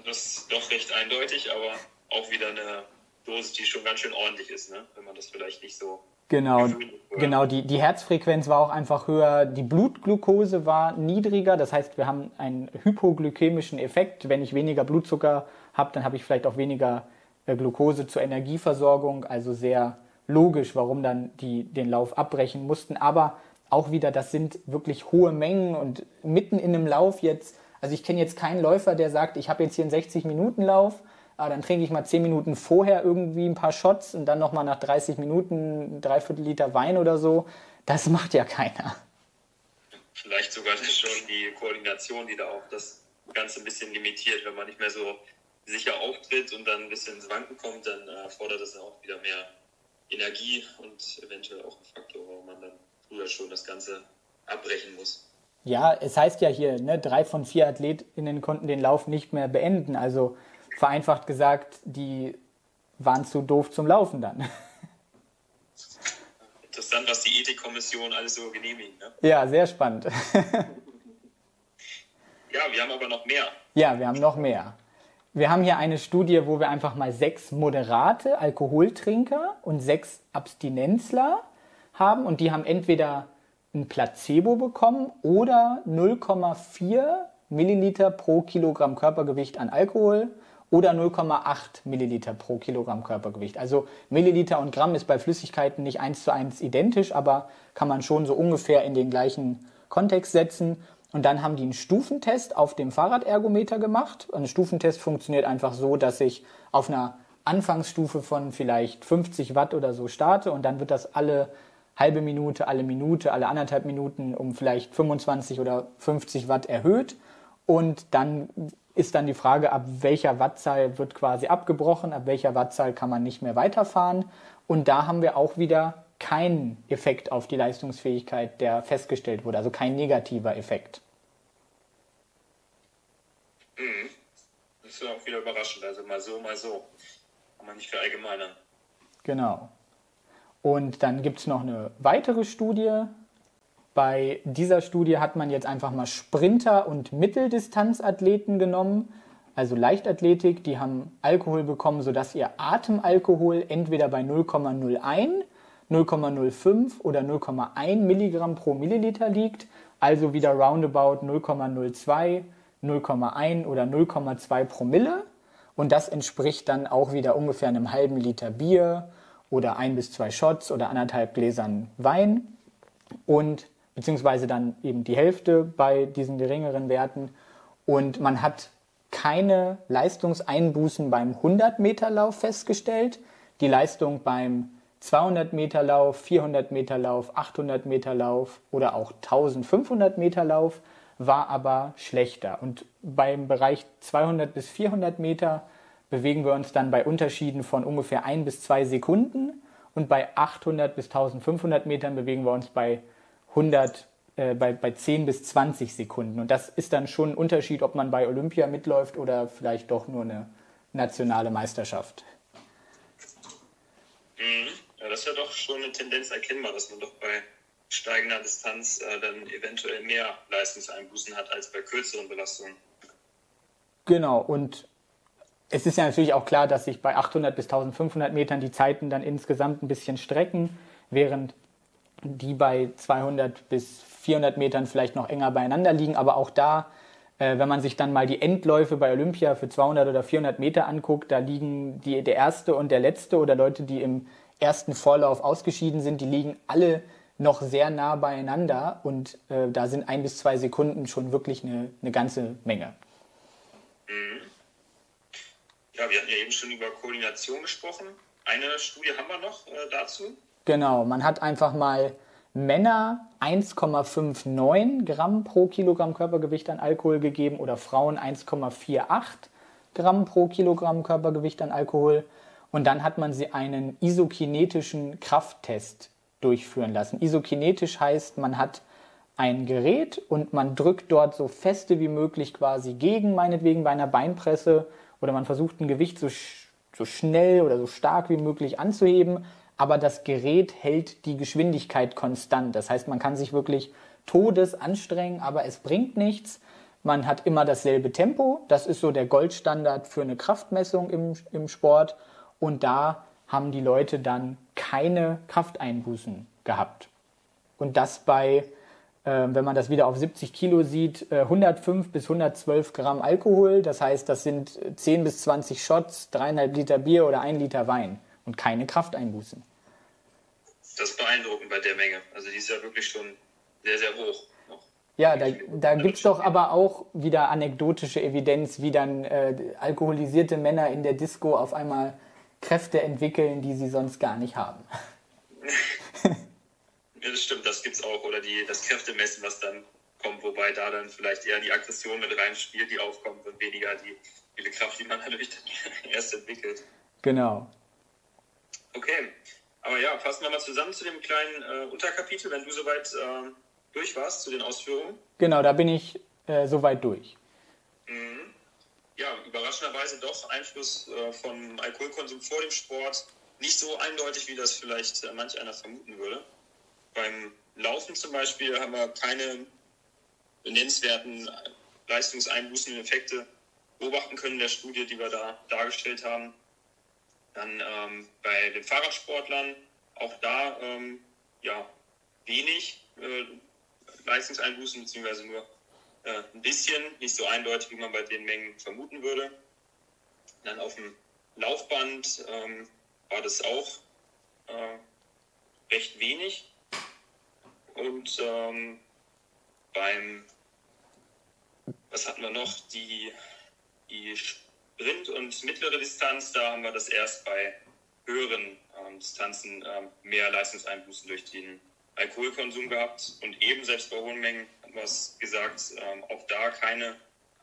Das ist doch recht eindeutig, aber auch wieder eine Dosis, die schon ganz schön ordentlich ist, ne? wenn man das vielleicht nicht so Genau, genau die, die Herzfrequenz war auch einfach höher, die Blutglucose war niedriger, das heißt, wir haben einen hypoglykämischen Effekt. Wenn ich weniger Blutzucker habe, dann habe ich vielleicht auch weniger äh, Glucose zur Energieversorgung, also sehr logisch, warum dann die den Lauf abbrechen mussten. Aber auch wieder, das sind wirklich hohe Mengen und mitten in einem Lauf jetzt, also ich kenne jetzt keinen Läufer, der sagt, ich habe jetzt hier einen 60-Minuten-Lauf aber dann trinke ich mal 10 Minuten vorher irgendwie ein paar Shots und dann nochmal nach 30 Minuten dreiviertel Liter Wein oder so. Das macht ja keiner. Vielleicht sogar [laughs] schon die Koordination, die da auch das Ganze ein bisschen limitiert. Wenn man nicht mehr so sicher auftritt und dann ein bisschen ins Wanken kommt, dann äh, fordert das auch wieder mehr Energie und eventuell auch ein Faktor, warum man dann früher schon das Ganze abbrechen muss. Ja, es heißt ja hier, ne, drei von vier AthletInnen konnten den Lauf nicht mehr beenden. Also vereinfacht gesagt, die waren zu doof zum Laufen dann. [laughs] Interessant, was die Ethikkommission alles so genehmigt. Ne? Ja, sehr spannend. [laughs] ja, wir haben aber noch mehr. Ja, wir haben noch mehr. Wir haben hier eine Studie, wo wir einfach mal sechs moderate Alkoholtrinker und sechs Abstinenzler haben und die haben entweder ein Placebo bekommen oder 0,4 Milliliter pro Kilogramm Körpergewicht an Alkohol oder 0,8 Milliliter pro Kilogramm Körpergewicht. Also Milliliter und Gramm ist bei Flüssigkeiten nicht eins zu eins identisch, aber kann man schon so ungefähr in den gleichen Kontext setzen. Und dann haben die einen Stufentest auf dem Fahrradergometer gemacht. Ein Stufentest funktioniert einfach so, dass ich auf einer Anfangsstufe von vielleicht 50 Watt oder so starte und dann wird das alle halbe Minute, alle Minute, alle anderthalb Minuten um vielleicht 25 oder 50 Watt erhöht Und dann ist dann die Frage, ab welcher Wattzahl wird quasi abgebrochen, ab welcher Wattzahl kann man nicht mehr weiterfahren. Und da haben wir auch wieder keinen Effekt auf die Leistungsfähigkeit, der festgestellt wurde, also kein negativer Effekt. Mhm. Das ist ja auch wieder überraschend, also mal so, mal so. Kann man nicht verallgemeinern. Genau. Und dann gibt es noch eine weitere Studie. Bei dieser Studie hat man jetzt einfach mal Sprinter und Mitteldistanzathleten genommen, also Leichtathletik, die haben Alkohol bekommen, sodass ihr Atemalkohol entweder bei 0,01, 0,05 oder 0,1 Milligramm pro Milliliter liegt, also wieder roundabout 0,02, 0,1 oder 0,2 Promille. Und das entspricht dann auch wieder ungefähr einem halben Liter Bier oder ein bis zwei Shots oder anderthalb Gläsern Wein und beziehungsweise dann eben die Hälfte bei diesen geringeren Werten. Und man hat keine Leistungseinbußen beim 100-Meter-Lauf festgestellt. Die Leistung beim 200-Meter-Lauf, 400-Meter-Lauf, 800-Meter-Lauf oder auch 1500-Meter-Lauf war aber schlechter. Und beim Bereich 200 bis 400 Meter bewegen wir uns dann bei Unterschieden von ungefähr ein bis zwei Sekunden und bei 800 bis 1500 Metern bewegen wir uns bei 100 äh, bei, bei 10 bis 20 Sekunden. Und das ist dann schon ein Unterschied, ob man bei Olympia mitläuft oder vielleicht doch nur eine nationale Meisterschaft. Mhm. Ja, das ist ja doch schon eine Tendenz erkennbar, dass man doch bei steigender Distanz äh, dann eventuell mehr Leistungseinbußen hat als bei kürzeren Belastungen. Genau, und es ist ja natürlich auch klar, dass sich bei 800 bis 1500 Metern die Zeiten dann insgesamt ein bisschen strecken, während die bei 200 bis 400 Metern vielleicht noch enger beieinander liegen. Aber auch da, äh, wenn man sich dann mal die Endläufe bei Olympia für 200 oder 400 Meter anguckt, da liegen die, der erste und der letzte oder Leute, die im ersten Vorlauf ausgeschieden sind, die liegen alle noch sehr nah beieinander und äh, da sind ein bis zwei Sekunden schon wirklich eine, eine ganze Menge. Mhm. Ja, wir hatten ja eben schon über Koordination gesprochen. Eine Studie haben wir noch äh, dazu. Genau, man hat einfach mal Männer 1,59 Gramm pro Kilogramm Körpergewicht an Alkohol gegeben oder Frauen 1,48 Gramm pro Kilogramm Körpergewicht an Alkohol. Und dann hat man sie einen isokinetischen Krafttest durchführen lassen. Isokinetisch heißt, man hat ein Gerät und man drückt dort so feste wie möglich quasi gegen, meinetwegen bei einer Beinpresse, oder man versucht ein Gewicht so, so schnell oder so stark wie möglich anzuheben, aber das Gerät hält die Geschwindigkeit konstant. Das heißt, man kann sich wirklich todes anstrengen, aber es bringt nichts. Man hat immer dasselbe Tempo. Das ist so der Goldstandard für eine Kraftmessung im, im Sport. Und da haben die Leute dann keine Krafteinbußen gehabt. Und das bei, äh, wenn man das wieder auf 70 Kilo sieht, äh, 105 bis 112 Gramm Alkohol. Das heißt, das sind 10 bis 20 Shots, dreieinhalb Liter Bier oder ein Liter Wein und keine Krafteinbußen. Das ist beeindruckend bei der Menge. Also die ist ja wirklich schon sehr, sehr hoch. Noch. Ja, da, da gibt es doch aber auch wieder anekdotische Evidenz, wie dann äh, alkoholisierte Männer in der Disco auf einmal Kräfte entwickeln, die sie sonst gar nicht haben. [laughs] ja, das stimmt, das gibt es auch. Oder die, das Kräftemessen, was dann kommt, wobei da dann vielleicht eher die Aggression mit reinspielt, die aufkommt und weniger die viele Kraft, die man dadurch [laughs] erst entwickelt. Genau. Okay, aber ja, fassen wir mal zusammen zu dem kleinen äh, Unterkapitel, wenn du soweit äh, durch warst zu den Ausführungen. Genau, da bin ich äh, soweit durch. Mhm. Ja, überraschenderweise doch Einfluss äh, vom Alkoholkonsum vor dem Sport nicht so eindeutig, wie das vielleicht äh, manch einer vermuten würde. Beim Laufen zum Beispiel haben wir keine nennenswerten leistungseinbußenden Effekte beobachten können in der Studie, die wir da dargestellt haben. Dann ähm, bei den Fahrradsportlern auch da ähm, ja, wenig äh, Leistungseinbußen, beziehungsweise nur äh, ein bisschen, nicht so eindeutig, wie man bei den Mengen vermuten würde. Dann auf dem Laufband ähm, war das auch äh, recht wenig. Und ähm, beim, was hatten wir noch, die, die Sprint und mittlere Distanz, da haben wir das erst bei höheren ähm, Distanzen ähm, mehr Leistungseinbußen durch den Alkoholkonsum gehabt und eben selbst bei hohen Mengen es gesagt, ähm, auch da keine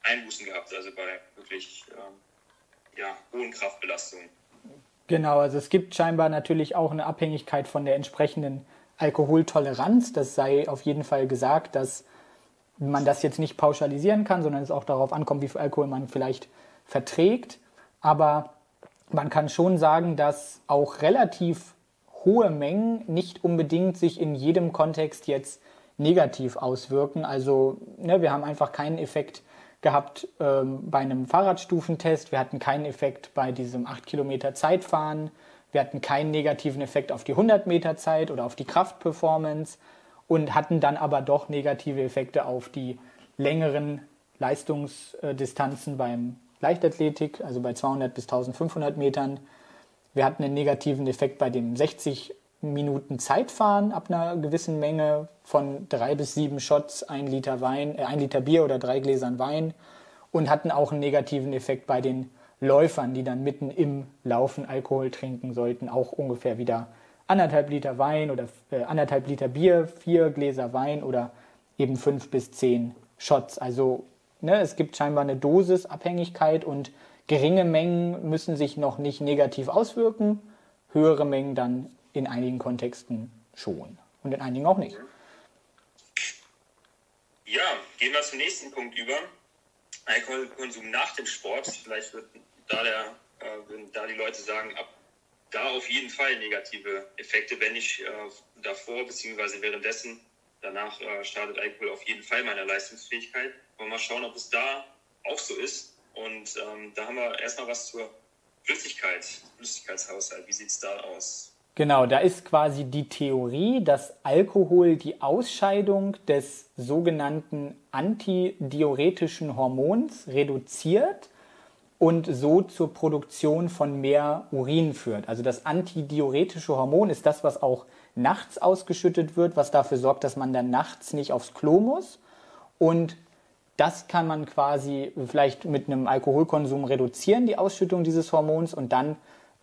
Einbußen gehabt, also bei wirklich ähm, ja, hohen Kraftbelastungen. Genau, also es gibt scheinbar natürlich auch eine Abhängigkeit von der entsprechenden Alkoholtoleranz. Das sei auf jeden Fall gesagt, dass man das jetzt nicht pauschalisieren kann, sondern es auch darauf ankommt, wie viel Alkohol man vielleicht verträgt. Aber man kann schon sagen, dass auch relativ hohe Mengen nicht unbedingt sich in jedem Kontext jetzt negativ auswirken. Also ne, wir haben einfach keinen Effekt gehabt ähm, bei einem Fahrradstufentest, wir hatten keinen Effekt bei diesem 8 Kilometer Zeitfahren, wir hatten keinen negativen Effekt auf die 100 Meter Zeit oder auf die Kraftperformance und hatten dann aber doch negative Effekte auf die längeren Leistungsdistanzen beim Leichtathletik, also bei 200 bis 1500 Metern. Wir hatten einen negativen Effekt bei dem 60 Minuten Zeitfahren ab einer gewissen Menge von drei bis sieben Shots, ein Liter Wein, äh, ein Liter Bier oder drei Gläsern Wein und hatten auch einen negativen Effekt bei den Läufern, die dann mitten im Laufen Alkohol trinken sollten, auch ungefähr wieder anderthalb Liter Wein oder äh, anderthalb Liter Bier, vier Gläser Wein oder eben fünf bis zehn Shots. Also ne, es gibt scheinbar eine Dosisabhängigkeit und geringe Mengen müssen sich noch nicht negativ auswirken, höhere Mengen dann in einigen Kontexten schon und in einigen auch nicht. Ja, gehen wir zum nächsten Punkt über. Alkoholkonsum nach dem Sport. Vielleicht wird da, der, äh, würden da die Leute sagen, ab da auf jeden Fall negative Effekte, wenn ich äh, davor bzw. währenddessen, danach äh, startet Alkohol auf jeden Fall meiner Leistungsfähigkeit. Wollen wir mal schauen, ob es da auch so ist. Und ähm, da haben wir erstmal was zur Flüssigkeit, Flüssigkeitshaushalt. Wie sieht es da aus? Genau, da ist quasi die Theorie, dass Alkohol die Ausscheidung des sogenannten antidiuretischen Hormons reduziert und so zur Produktion von mehr Urin führt. Also das antidiuretische Hormon ist das, was auch nachts ausgeschüttet wird, was dafür sorgt, dass man dann nachts nicht aufs Klo muss. Und das kann man quasi vielleicht mit einem Alkoholkonsum reduzieren, die Ausschüttung dieses Hormons, und dann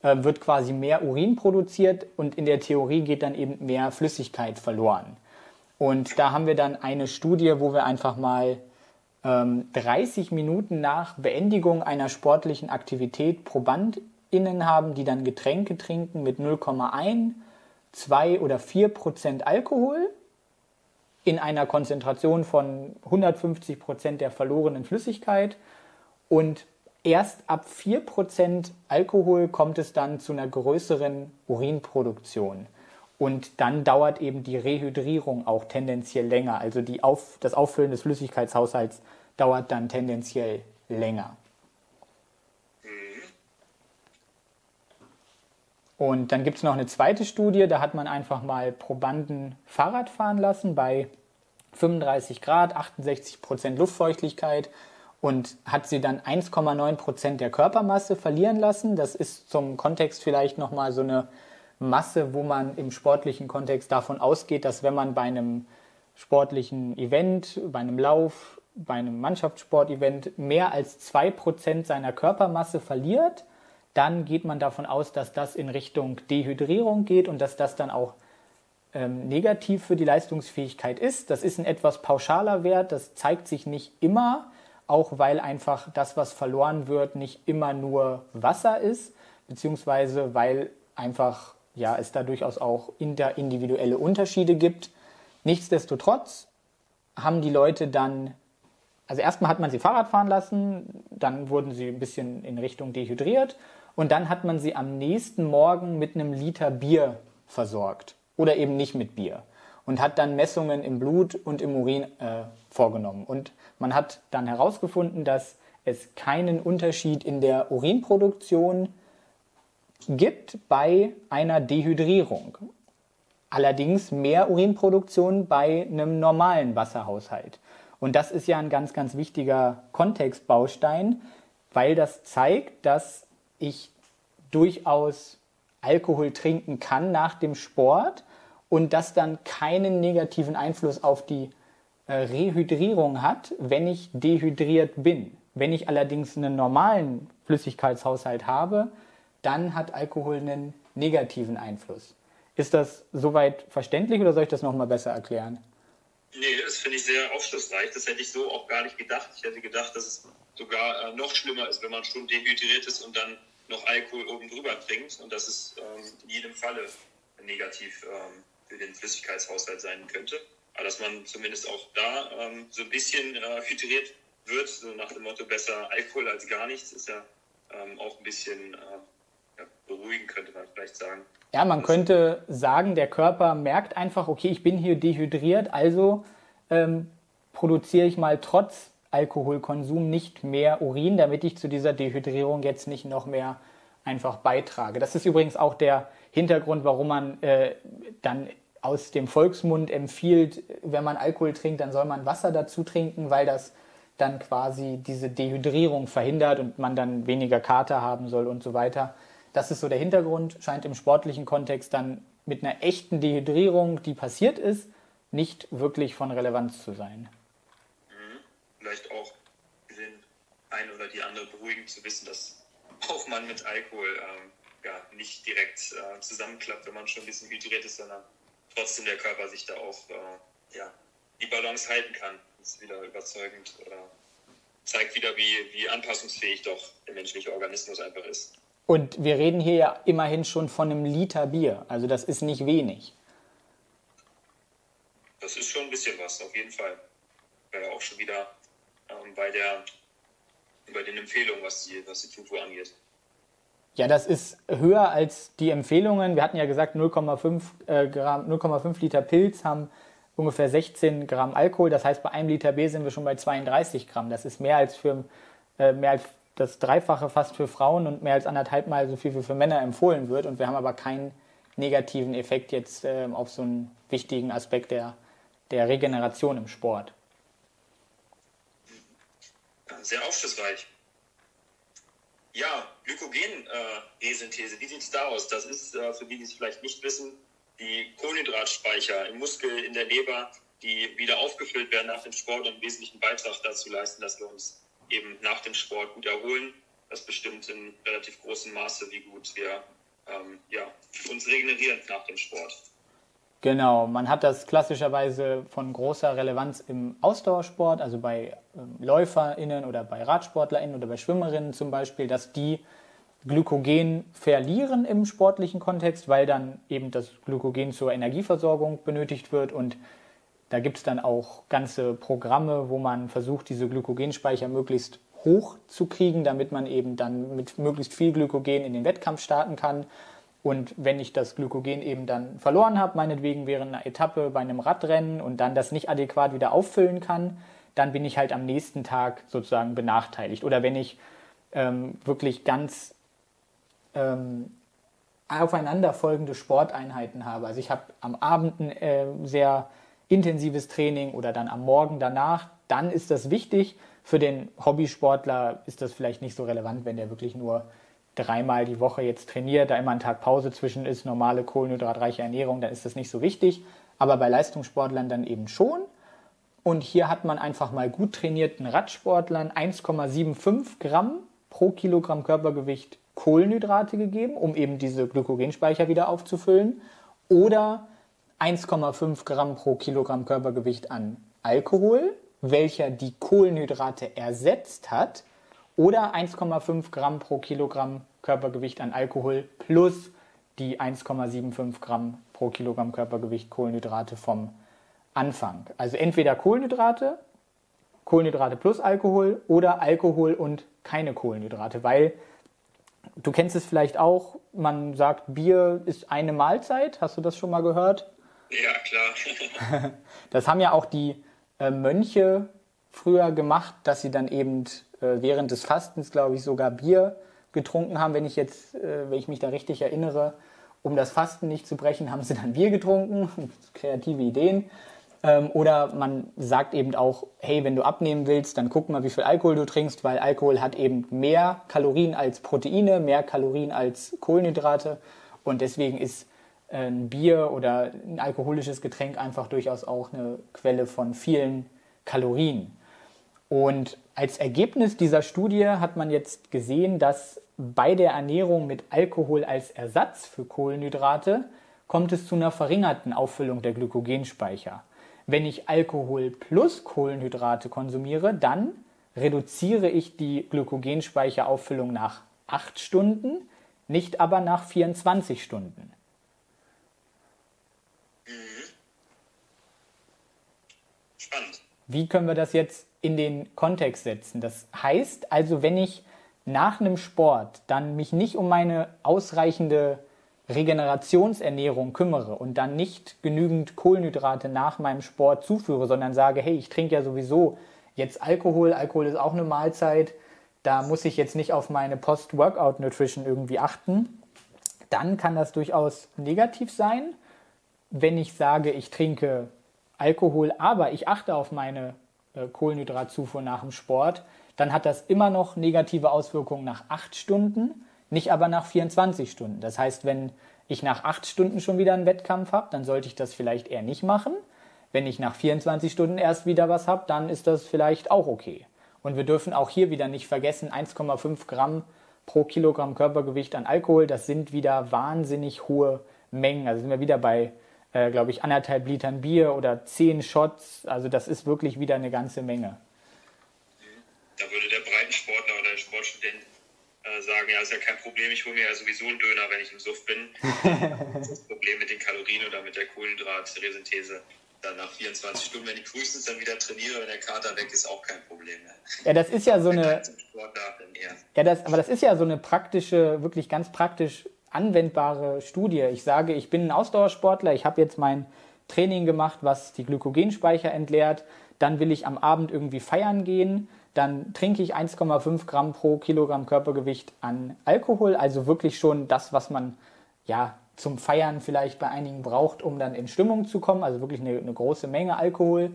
äh, wird quasi mehr Urin produziert und in der Theorie geht dann eben mehr Flüssigkeit verloren. Und da haben wir dann eine Studie, wo wir einfach mal ähm, 30 Minuten nach Beendigung einer sportlichen Aktivität ProbandInnen haben, die dann Getränke trinken mit 0,1, 2 oder 4 Prozent Alkohol in einer Konzentration von 150 Prozent der verlorenen Flüssigkeit und erst ab 4% Alkohol kommt es dann zu einer größeren Urinproduktion. Und dann dauert eben die Rehydrierung auch tendenziell länger. Also Auf, das Auffüllen des Flüssigkeitshaushalts dauert dann tendenziell länger. Und dann gibt es noch eine zweite Studie, da hat man einfach mal Probanden Fahrrad fahren lassen bei 35 Grad, 68 Prozent Luftfeuchtigkeit und hat sie dann 1,9 Prozent der Körpermasse verlieren lassen. Das ist zum Kontext vielleicht nochmal so eine Masse, wo man im sportlichen Kontext davon ausgeht, dass wenn man bei einem sportlichen Event, bei einem Lauf, bei einem Mannschaftssportevent mehr als 2 Prozent seiner Körpermasse verliert, dann geht man davon aus, dass das in Richtung Dehydrierung geht und dass das dann auch ähm, negativ für die Leistungsfähigkeit ist. Das ist ein etwas pauschaler Wert, das zeigt sich nicht immer auch weil einfach das, was verloren wird, nicht immer nur Wasser ist, beziehungsweise weil einfach ja, es da durchaus auch individuelle Unterschiede gibt. Nichtsdestotrotz haben die Leute dann, also erstmal hat man sie Fahrrad fahren lassen, dann wurden sie ein bisschen in Richtung dehydriert und dann hat man sie am nächsten Morgen mit einem Liter Bier versorgt oder eben nicht mit Bier und hat dann Messungen im Blut und im Urin äh, vorgenommen. Und man hat dann herausgefunden, dass es keinen Unterschied in der Urinproduktion gibt bei einer Dehydrierung. Allerdings mehr Urinproduktion bei einem normalen Wasserhaushalt. Und das ist ja ein ganz, ganz wichtiger Kontextbaustein, weil das zeigt, dass ich durchaus Alkohol trinken kann nach dem Sport und das dann keinen negativen Einfluss auf die äh, Rehydrierung hat, wenn ich dehydriert bin. Wenn ich allerdings einen normalen Flüssigkeitshaushalt habe, dann hat Alkohol einen negativen Einfluss. Ist das soweit verständlich oder soll ich das nochmal besser erklären? Nee, das finde ich sehr aufschlussreich. Das hätte ich so auch gar nicht gedacht. Ich hätte gedacht, dass es sogar äh, noch schlimmer ist, wenn man schon dehydriert ist und dann noch Alkohol oben drüber trinkt und dass es ähm, in jedem Falle negativ ähm, für den Flüssigkeitshaushalt sein könnte. Aber dass man zumindest auch da ähm, so ein bisschen äh, hydriert wird, so nach dem Motto besser Alkohol als gar nichts, ist ja ähm, auch ein bisschen äh, ja, beruhigend, könnte man vielleicht sagen. Ja, man könnte sagen, der Körper merkt einfach, okay, ich bin hier dehydriert, also ähm, produziere ich mal trotz Alkoholkonsum nicht mehr Urin, damit ich zu dieser Dehydrierung jetzt nicht noch mehr einfach beitrage. Das ist übrigens auch der Hintergrund, warum man äh, dann aus dem Volksmund empfiehlt, wenn man Alkohol trinkt, dann soll man Wasser dazu trinken, weil das dann quasi diese Dehydrierung verhindert und man dann weniger Kater haben soll und so weiter. Das ist so der Hintergrund, scheint im sportlichen Kontext dann mit einer echten Dehydrierung, die passiert ist, nicht wirklich von Relevanz zu sein. Mhm. Vielleicht auch den ein oder die andere beruhigend zu wissen, dass auch man mit Alkohol ähm, ja, nicht direkt äh, zusammenklappt, wenn man schon ein bisschen hydriert ist, sondern trotzdem der Körper sich da auch äh, ja, die Balance halten kann. Das ist wieder überzeugend oder zeigt wieder, wie, wie anpassungsfähig doch der menschliche Organismus einfach ist. Und wir reden hier ja immerhin schon von einem Liter Bier. Also das ist nicht wenig. Das ist schon ein bisschen was, auf jeden Fall. Wäre ja auch schon wieder ähm, bei, der, bei den Empfehlungen, was die, was die Tutu angeht. Ja, das ist höher als die Empfehlungen. Wir hatten ja gesagt, 0,5 äh, 0,5 Liter Pilz haben ungefähr 16 Gramm Alkohol. Das heißt, bei einem Liter Bier sind wir schon bei 32 Gramm. Das ist mehr als für äh, mehr als das Dreifache fast für Frauen und mehr als anderthalb Mal so viel wie für Männer empfohlen wird. Und wir haben aber keinen negativen Effekt jetzt äh, auf so einen wichtigen Aspekt der, der Regeneration im Sport. Sehr aufschlussreich. Ja, Glykogenresynthese, äh, wie sieht es da aus? Das ist, äh, für die, die es vielleicht nicht wissen, die Kohlenhydratspeicher im Muskel, in der Leber, die wieder aufgefüllt werden nach dem Sport und einen wesentlichen Beitrag dazu leisten, dass wir uns eben nach dem Sport gut erholen. Das bestimmt in relativ großem Maße, wie gut wir ähm, ja, uns regenerieren nach dem Sport. Genau, man hat das klassischerweise von großer Relevanz im Ausdauersport, also bei ähm, LäuferInnen oder bei RadsportlerInnen oder bei Schwimmerinnen zum Beispiel, dass die Glykogen verlieren im sportlichen Kontext, weil dann eben das Glykogen zur Energieversorgung benötigt wird und da gibt es dann auch ganze Programme, wo man versucht, diese Glykogenspeicher möglichst hoch zu kriegen, damit man eben dann mit möglichst viel Glykogen in den Wettkampf starten kann. Und wenn ich das Glykogen eben dann verloren habe, meinetwegen während einer Etappe bei einem Radrennen und dann das nicht adäquat wieder auffüllen kann, dann bin ich halt am nächsten Tag sozusagen benachteiligt. Oder wenn ich ähm, wirklich ganz ähm, aufeinanderfolgende Sporteinheiten habe. Also ich habe am Abend ein äh, sehr intensives Training oder dann am Morgen danach, dann ist das wichtig. Für den Hobbysportler ist das vielleicht nicht so relevant, wenn der wirklich nur dreimal die Woche jetzt trainiert, da immer ein Tag Pause zwischen ist, normale kohlenhydratreiche Ernährung, dann ist das nicht so wichtig. Aber bei Leistungssportlern dann eben schon. Und hier hat man einfach mal gut trainierten Radsportlern 1,75 Gramm pro Kilogramm Körpergewicht Kohlenhydrate gegeben, um eben diese Glykogenspeicher wieder aufzufüllen. Oder 1,5 Gramm pro Kilogramm Körpergewicht an Alkohol, welcher die Kohlenhydrate ersetzt hat, oder 1,5 Gramm pro Kilogramm Körpergewicht an Alkohol plus die 1,75 Gramm pro Kilogramm Körpergewicht Kohlenhydrate vom Anfang. Also entweder Kohlenhydrate, Kohlenhydrate plus Alkohol oder Alkohol und keine Kohlenhydrate, weil du kennst es vielleicht auch, man sagt, Bier ist eine Mahlzeit. Hast du das schon mal gehört? Ja, klar. [laughs] das haben ja auch die äh, Mönche früher gemacht, dass sie dann eben äh, während des Fastens, glaube ich, sogar Bier getrunken haben. Wenn ich jetzt, äh, wenn ich mich da richtig erinnere, um das Fasten nicht zu brechen, haben sie dann Bier getrunken. [laughs] Kreative Ideen. Ähm, oder man sagt eben auch, hey, wenn du abnehmen willst, dann guck mal, wie viel Alkohol du trinkst, weil Alkohol hat eben mehr Kalorien als Proteine, mehr Kalorien als Kohlenhydrate. Und deswegen ist ein Bier oder ein alkoholisches Getränk einfach durchaus auch eine Quelle von vielen Kalorien. Und als Ergebnis dieser Studie hat man jetzt gesehen, dass bei der Ernährung mit Alkohol als Ersatz für Kohlenhydrate kommt es zu einer verringerten Auffüllung der Glykogenspeicher. Wenn ich Alkohol plus Kohlenhydrate konsumiere, dann reduziere ich die Glykogenspeicherauffüllung nach 8 Stunden, nicht aber nach 24 Stunden. Mhm. Spannend. Wie können wir das jetzt in den Kontext setzen? Das heißt also, wenn ich nach einem Sport dann mich nicht um meine ausreichende Regenerationsernährung kümmere und dann nicht genügend Kohlenhydrate nach meinem Sport zuführe, sondern sage, hey, ich trinke ja sowieso jetzt Alkohol, Alkohol ist auch eine Mahlzeit, da muss ich jetzt nicht auf meine Post-Workout-Nutrition irgendwie achten, dann kann das durchaus negativ sein. Wenn ich sage, ich trinke Alkohol, aber ich achte auf meine äh, Kohlenhydratzufuhr nach dem Sport, dann hat das immer noch negative Auswirkungen nach acht Stunden, nicht aber nach 24 Stunden. Das heißt, wenn ich nach acht Stunden schon wieder einen Wettkampf habe, dann sollte ich das vielleicht eher nicht machen. Wenn ich nach 24 Stunden erst wieder was habe, dann ist das vielleicht auch okay. Und wir dürfen auch hier wieder nicht vergessen, 1,5 Gramm pro Kilogramm Körpergewicht an Alkohol, das sind wieder wahnsinnig hohe Mengen. Also sind wir wieder bei, äh, glaube ich, anderthalb Litern Bier oder zehn Shots. Also das ist wirklich wieder eine ganze Menge. Da würde der Breitensportler oder der Sportstudent äh, sagen, ja, ist ja kein Problem, ich hole mir ja sowieso einen Döner, wenn ich im Suff bin. [laughs] das Problem mit den Kalorien oder mit der Kohlenhydratresynthese dann nach 24 Stunden, wenn ich frühestens dann wieder trainiere, wenn der Kater weg ist, auch kein Problem mehr. Ja, das ist ja so eine. Ja, das, aber das ist ja so eine praktische, wirklich ganz praktisch anwendbare Studie. Ich sage, ich bin ein Ausdauersportler, ich habe jetzt mein Training gemacht, was die Glykogenspeicher entleert, dann will ich am Abend irgendwie feiern gehen, dann trinke ich 1,5 Gramm pro Kilogramm Körpergewicht an Alkohol, also wirklich schon das, was man ja zum Feiern vielleicht bei einigen braucht, um dann in Stimmung zu kommen, also wirklich eine, eine große Menge Alkohol.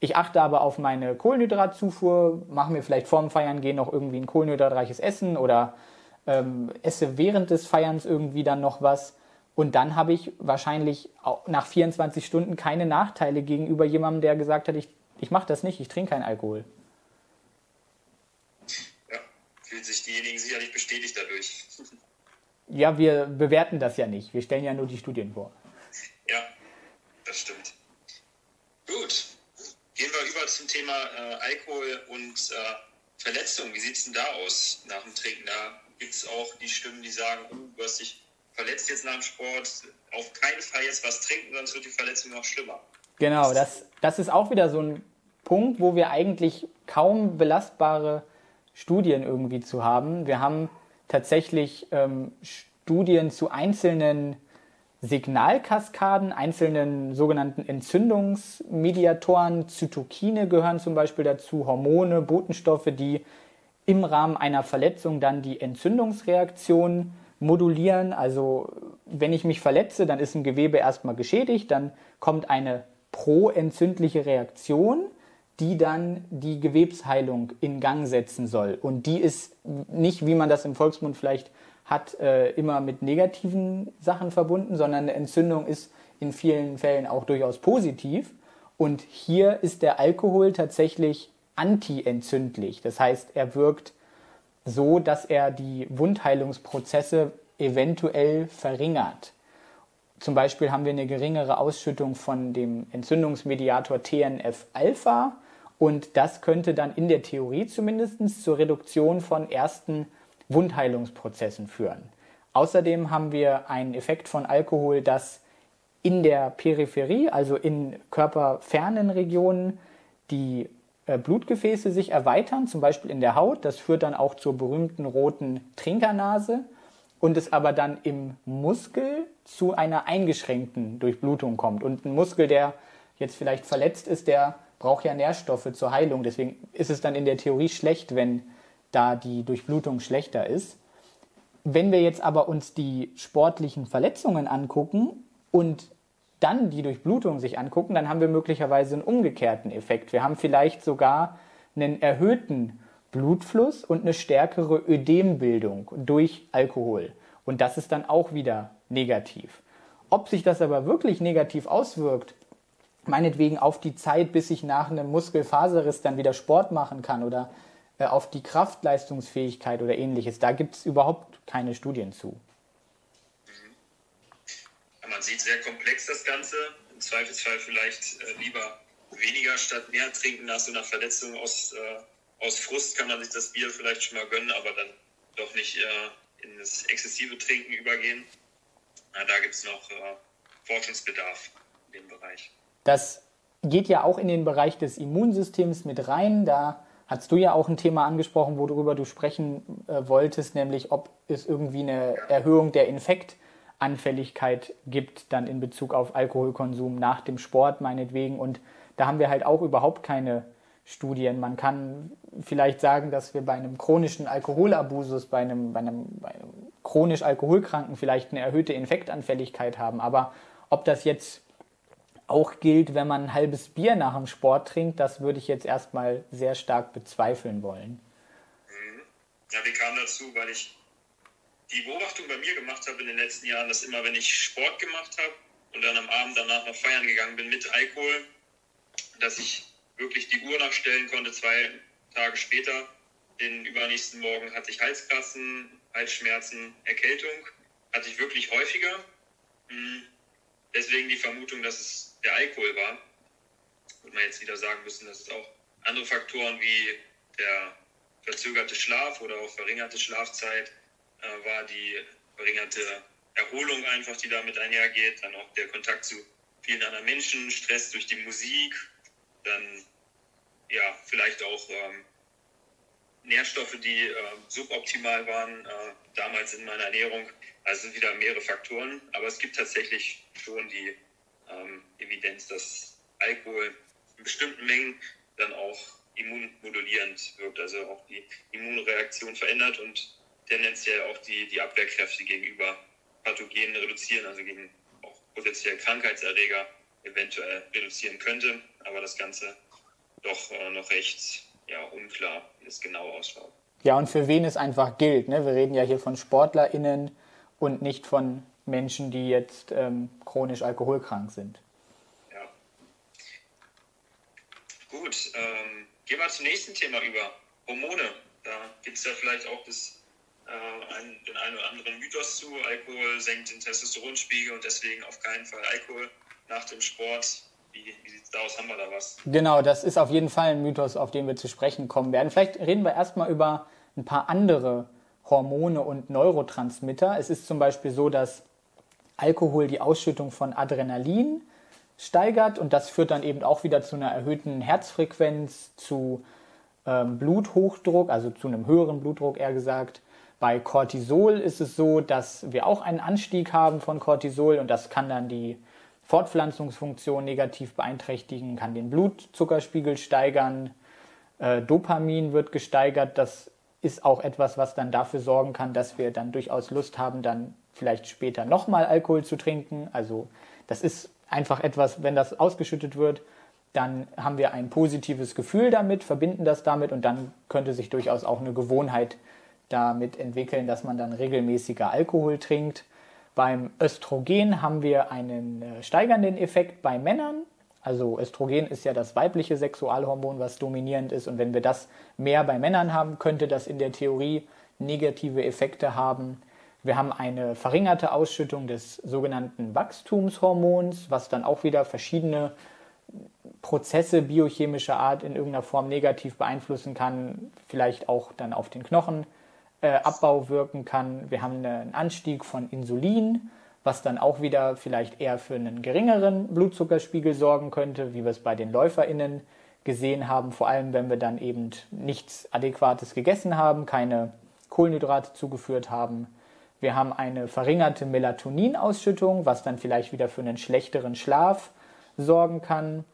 Ich achte aber auf meine Kohlenhydratzufuhr, mache mir vielleicht vorm Feiern gehen noch irgendwie ein kohlenhydratreiches Essen oder ähm, esse während des Feierns irgendwie dann noch was. Und dann habe ich wahrscheinlich nach 24 Stunden keine Nachteile gegenüber jemandem, der gesagt hat, ich, ich mache das nicht, ich trinke keinen Alkohol. Ja, fühlen sich diejenigen sicherlich bestätigt dadurch. Ja, wir bewerten das ja nicht. Wir stellen ja nur die Studien vor. Ja, das stimmt. Gut. Gehen wir über zum Thema äh, Alkohol und äh, Verletzung. Wie sieht es denn da aus nach dem Trinken? Da gibt es auch die Stimmen, die sagen, oh, du hast dich verletzt jetzt nach dem Sport. Auf keinen Fall jetzt was trinken, sonst wird die Verletzung noch schlimmer. Genau, das, das ist auch wieder so ein Punkt, wo wir eigentlich kaum belastbare Studien irgendwie zu haben. Wir haben tatsächlich ähm, Studien zu einzelnen Signalkaskaden, einzelnen sogenannten Entzündungsmediatoren, Zytokine gehören zum Beispiel dazu, Hormone, Botenstoffe, die im Rahmen einer Verletzung dann die Entzündungsreaktion modulieren. Also wenn ich mich verletze, dann ist ein Gewebe erstmal geschädigt, dann kommt eine proentzündliche Reaktion die dann die Gewebsheilung in Gang setzen soll. Und die ist nicht, wie man das im Volksmund vielleicht hat, äh, immer mit negativen Sachen verbunden, sondern eine Entzündung ist in vielen Fällen auch durchaus positiv. Und hier ist der Alkohol tatsächlich antientzündlich. Das heißt, er wirkt so, dass er die Wundheilungsprozesse eventuell verringert. Zum Beispiel haben wir eine geringere Ausschüttung von dem Entzündungsmediator TNF-Alpha und das könnte dann in der Theorie zumindest zur Reduktion von ersten Wundheilungsprozessen führen. Außerdem haben wir einen Effekt von Alkohol, dass in der Peripherie, also in körperfernen Regionen, die Blutgefäße sich erweitern, zum Beispiel in der Haut. Das führt dann auch zur berühmten roten Trinkernase und es aber dann im Muskel zu einer eingeschränkten Durchblutung kommt. Und ein Muskel, der jetzt vielleicht verletzt ist, der braucht ja Nährstoffe zur Heilung. Deswegen ist es dann in der Theorie schlecht, wenn da die Durchblutung schlechter ist. Wenn wir jetzt aber uns die sportlichen Verletzungen angucken und dann die Durchblutung sich angucken, dann haben wir möglicherweise einen umgekehrten Effekt. Wir haben vielleicht sogar einen erhöhten Blutfluss und eine stärkere Ödembildung durch Alkohol. Und das ist dann auch wieder negativ. Ob sich das aber wirklich negativ auswirkt, meinetwegen auf die Zeit, bis ich nach einem Muskelfaserriss dann wieder Sport machen kann oder äh, auf die Kraftleistungsfähigkeit oder ähnliches. Da gibt es überhaupt keine Studien zu. Man sieht sehr komplex das Ganze. Im Zweifelsfall vielleicht äh, lieber weniger statt mehr trinken nach so einer Verletzung aus, äh, aus Frust kann man sich das Bier vielleicht schon mal gönnen, aber dann doch nicht äh, in das exzessive Trinken übergehen. Na, da gibt es noch äh, Forschungsbedarf in dem Bereich. Das geht ja auch in den Bereich des Immunsystems mit rein. Da hast du ja auch ein Thema angesprochen, worüber du sprechen äh, wolltest, nämlich ob es irgendwie eine Erhöhung der Infektanfälligkeit gibt, dann in Bezug auf Alkoholkonsum nach dem Sport meinetwegen. Und da haben wir halt auch überhaupt keine Studien. Man kann vielleicht sagen, dass wir bei einem chronischen Alkoholabusus, bei einem, bei einem, bei einem chronisch Alkoholkranken vielleicht eine erhöhte Infektanfälligkeit haben. Aber ob das jetzt auch gilt, wenn man ein halbes Bier nach dem Sport trinkt, das würde ich jetzt erstmal sehr stark bezweifeln wollen. Mhm. Ja, wie kam dazu? Weil ich die Beobachtung bei mir gemacht habe in den letzten Jahren, dass immer, wenn ich Sport gemacht habe und dann am Abend danach noch feiern gegangen bin mit Alkohol, dass ich wirklich die Uhr nachstellen konnte, zwei Tage später. Den übernächsten Morgen hatte ich Halskratzen, Halsschmerzen, Erkältung. Hatte ich wirklich häufiger. Mhm. Deswegen die Vermutung, dass es der Alkohol war, würde man jetzt wieder sagen müssen, dass es auch andere Faktoren wie der verzögerte Schlaf oder auch verringerte Schlafzeit äh, war, die verringerte Erholung einfach, die damit einhergeht, dann auch der Kontakt zu vielen anderen Menschen, Stress durch die Musik, dann ja, vielleicht auch ähm, Nährstoffe, die äh, suboptimal waren äh, damals in meiner Ernährung. Also sind wieder mehrere Faktoren, aber es gibt tatsächlich schon die ähm, Evidenz, dass Alkohol in bestimmten Mengen dann auch immunmodulierend wirkt, also auch die Immunreaktion verändert und tendenziell auch die, die Abwehrkräfte gegenüber Pathogenen reduzieren, also gegen auch potenziell Krankheitserreger eventuell reduzieren könnte. Aber das Ganze doch äh, noch recht ja, unklar, wie das genau ausschaut. Ja, und für wen es einfach gilt. Ne? Wir reden ja hier von SportlerInnen und nicht von Menschen, die jetzt ähm, chronisch alkoholkrank sind. Ja. Gut, ähm, gehen wir zum nächsten Thema über. Hormone. Da gibt es ja vielleicht auch das, äh, den einen oder anderen Mythos zu. Alkohol senkt den Testosteronspiegel und deswegen auf keinen Fall Alkohol nach dem Sport. Wie, wie sieht es da aus? Haben wir da was? Genau, das ist auf jeden Fall ein Mythos, auf den wir zu sprechen kommen werden. Vielleicht reden wir erstmal über ein paar andere Hormone und Neurotransmitter. Es ist zum Beispiel so, dass Alkohol die Ausschüttung von Adrenalin steigert und das führt dann eben auch wieder zu einer erhöhten Herzfrequenz, zu ähm, Bluthochdruck, also zu einem höheren Blutdruck eher gesagt. Bei Cortisol ist es so, dass wir auch einen Anstieg haben von Cortisol und das kann dann die Fortpflanzungsfunktion negativ beeinträchtigen, kann den Blutzuckerspiegel steigern. Äh, Dopamin wird gesteigert. Das ist auch etwas, was dann dafür sorgen kann, dass wir dann durchaus Lust haben, dann vielleicht später nochmal Alkohol zu trinken. Also das ist einfach etwas, wenn das ausgeschüttet wird, dann haben wir ein positives Gefühl damit, verbinden das damit und dann könnte sich durchaus auch eine Gewohnheit damit entwickeln, dass man dann regelmäßiger Alkohol trinkt. Beim Östrogen haben wir einen äh, steigernden Effekt bei Männern. Also Östrogen ist ja das weibliche Sexualhormon, was dominierend ist. Und wenn wir das mehr bei Männern haben, könnte das in der Theorie negative Effekte haben wir haben eine verringerte Ausschüttung des sogenannten Wachstumshormons, was dann auch wieder verschiedene Prozesse biochemischer Art in irgendeiner Form negativ beeinflussen kann, vielleicht auch dann auf den Knochenabbau äh, wirken kann. Wir haben einen Anstieg von Insulin, was dann auch wieder vielleicht eher für einen geringeren Blutzuckerspiegel sorgen könnte, wie wir es bei den LäuferInnen gesehen haben, vor allem wenn wir dann eben nichts Adäquates gegessen haben, keine Kohlenhydrate zugeführt haben wir haben eine verringerte Melatoninausschüttung, was dann vielleicht wieder für einen schlechteren Schlaf sorgen kann.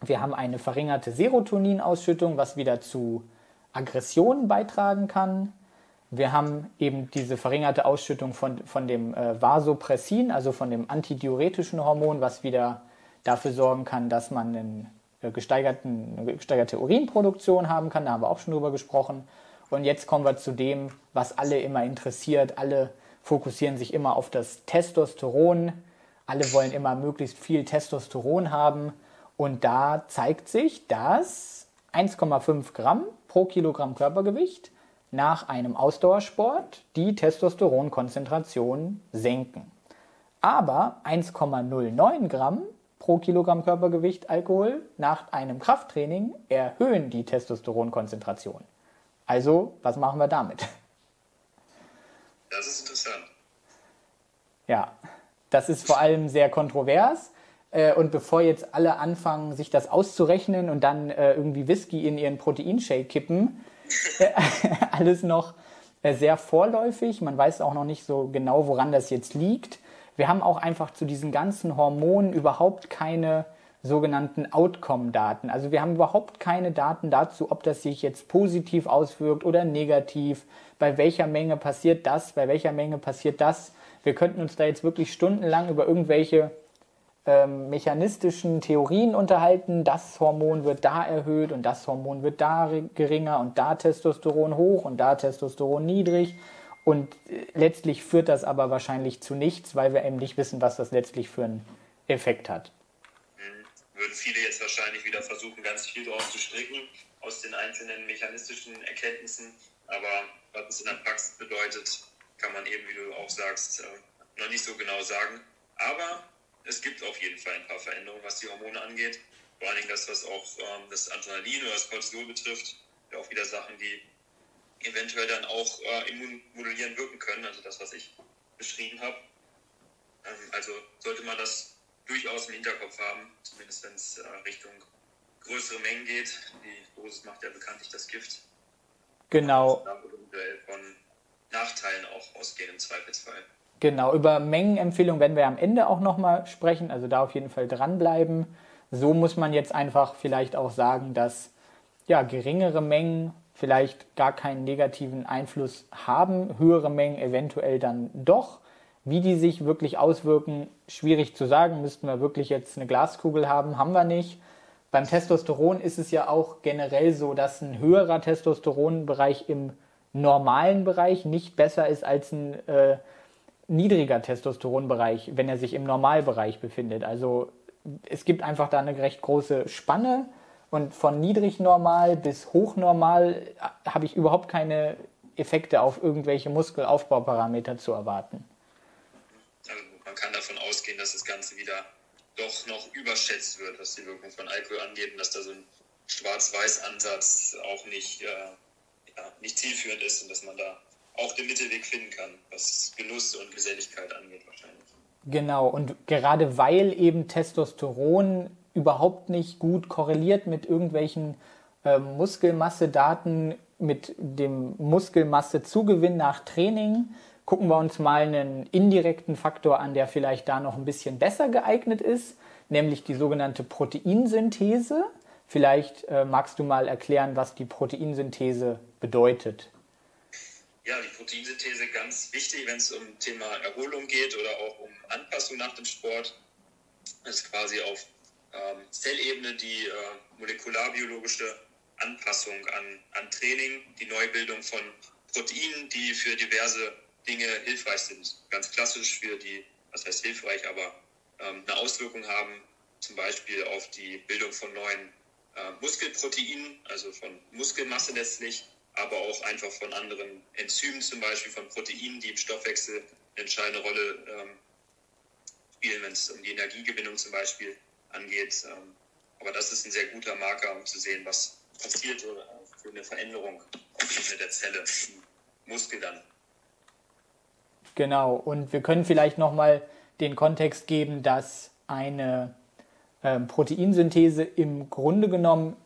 Wir haben eine verringerte Serotoninausschüttung, was wieder zu Aggressionen beitragen kann. Wir haben eben diese verringerte Ausschüttung von, von dem äh, Vasopressin, also von dem antidiuretischen Hormon, was wieder dafür sorgen kann, dass man einen, äh, gesteigerten, eine gesteigerte Urinproduktion haben kann. Da haben wir auch schon drüber gesprochen. Und jetzt kommen wir zu dem, was alle immer interessiert. Alle fokussieren sich immer auf das Testosteron. Alle wollen immer möglichst viel Testosteron haben. Und da zeigt sich, dass 1,5 Gramm pro Kilogramm Körpergewicht nach einem Ausdauersport die Testosteronkonzentration senken. Aber 1,09 Gramm pro Kilogramm Körpergewicht Alkohol nach einem Krafttraining erhöhen die Testosteronkonzentration. Also, was machen wir damit? Das ist interessant. Ja, das ist vor allem sehr kontrovers. Äh, und bevor jetzt alle anfangen, sich das auszurechnen und dann äh, irgendwie Whisky in ihren Proteinshake kippen, [laughs] alles noch sehr vorläufig. Man weiß auch noch nicht so genau, woran das jetzt liegt. Wir haben auch einfach zu diesen ganzen Hormonen überhaupt keine sogenannten Outcome-Daten. Also wir haben überhaupt keine Daten dazu, ob das sich jetzt positiv auswirkt oder negativ, bei welcher Menge passiert das, bei welcher Menge passiert das. Wir könnten uns da jetzt wirklich stundenlang über irgendwelche ähm, mechanistischen Theorien unterhalten. Das Hormon wird da erhöht und das Hormon wird da geringer und da Testosteron hoch und da Testosteron niedrig. Und äh, letztlich führt das aber wahrscheinlich zu nichts, weil wir eben nicht wissen, was das letztlich für einen Effekt hat würden viele jetzt wahrscheinlich wieder versuchen, ganz viel draus zu stricken aus den einzelnen mechanistischen Erkenntnissen. Aber was es in der Praxis bedeutet, kann man eben, wie du auch sagst, äh, noch nicht so genau sagen. Aber es gibt auf jeden Fall ein paar Veränderungen, was die Hormone angeht. Vor allen Dingen das, was auch ähm, das Adrenalin oder das Cortisol betrifft. Ja, auch wieder Sachen, die eventuell dann auch äh, immunmodulierend wirken können. Also das, was ich beschrieben habe. Ähm, also sollte man das durchaus im Hinterkopf haben, zumindest wenn es äh, Richtung größere Mengen geht. Die Dosis macht ja bekanntlich das Gift. Genau. Und eventuell von Nachteilen auch ausgehen im Zweifelsfall. Genau, über Mengenempfehlungen werden wir am Ende auch nochmal sprechen, also da auf jeden Fall dranbleiben. So muss man jetzt einfach vielleicht auch sagen, dass ja, geringere Mengen vielleicht gar keinen negativen Einfluss haben, höhere Mengen eventuell dann doch. Wie die sich wirklich auswirken, schwierig zu sagen. Müssten wir wirklich jetzt eine Glaskugel haben, haben wir nicht. Beim Testosteron ist es ja auch generell so, dass ein höherer Testosteronbereich im normalen Bereich nicht besser ist als ein äh, niedriger Testosteronbereich, wenn er sich im Normalbereich befindet. Also es gibt einfach da eine recht große Spanne und von niedrig normal bis hoch normal äh, habe ich überhaupt keine Effekte auf irgendwelche Muskelaufbauparameter zu erwarten man kann davon ausgehen, dass das Ganze wieder doch noch überschätzt wird, was die Wirkung von Alkohol angeht und dass da so ein Schwarz-Weiß-Ansatz auch nicht, äh, ja, nicht zielführend ist und dass man da auch den Mittelweg finden kann, was Genuss und Geselligkeit angeht wahrscheinlich. Genau, und gerade weil eben Testosteron überhaupt nicht gut korreliert mit irgendwelchen äh, Muskelmassedaten, mit dem Muskelmassezugewinn nach Training, gucken wir uns mal einen indirekten Faktor an, der vielleicht da noch ein bisschen besser geeignet ist, nämlich die sogenannte Proteinsynthese. Vielleicht äh, magst du mal erklären, was die Proteinsynthese bedeutet. Ja, die Proteinsynthese ganz wichtig, wenn es um Thema Erholung geht oder auch um Anpassung nach dem Sport. Das ist quasi auf ähm, Zellebene die äh, molekularbiologische Anpassung an, an Training, die Neubildung von Proteinen, die für diverse Dinge hilfreich sind. Ganz klassisch für die, was heißt hilfreich, aber ähm, eine Auswirkung haben, zum Beispiel auf die Bildung von neuen äh, Muskelproteinen, also von Muskelmasse letztlich, aber auch einfach von anderen Enzymen, zum Beispiel von Proteinen, die im Stoffwechsel eine entscheidende Rolle ähm, spielen, wenn es um die Energiegewinnung zum Beispiel angeht. Ähm, aber das ist ein sehr guter Marker, um zu sehen, was passiert äh, für eine Veränderung auf der Zelle, im Muskel dann. Genau, und wir können vielleicht nochmal den Kontext geben, dass eine äh, Proteinsynthese im Grunde genommen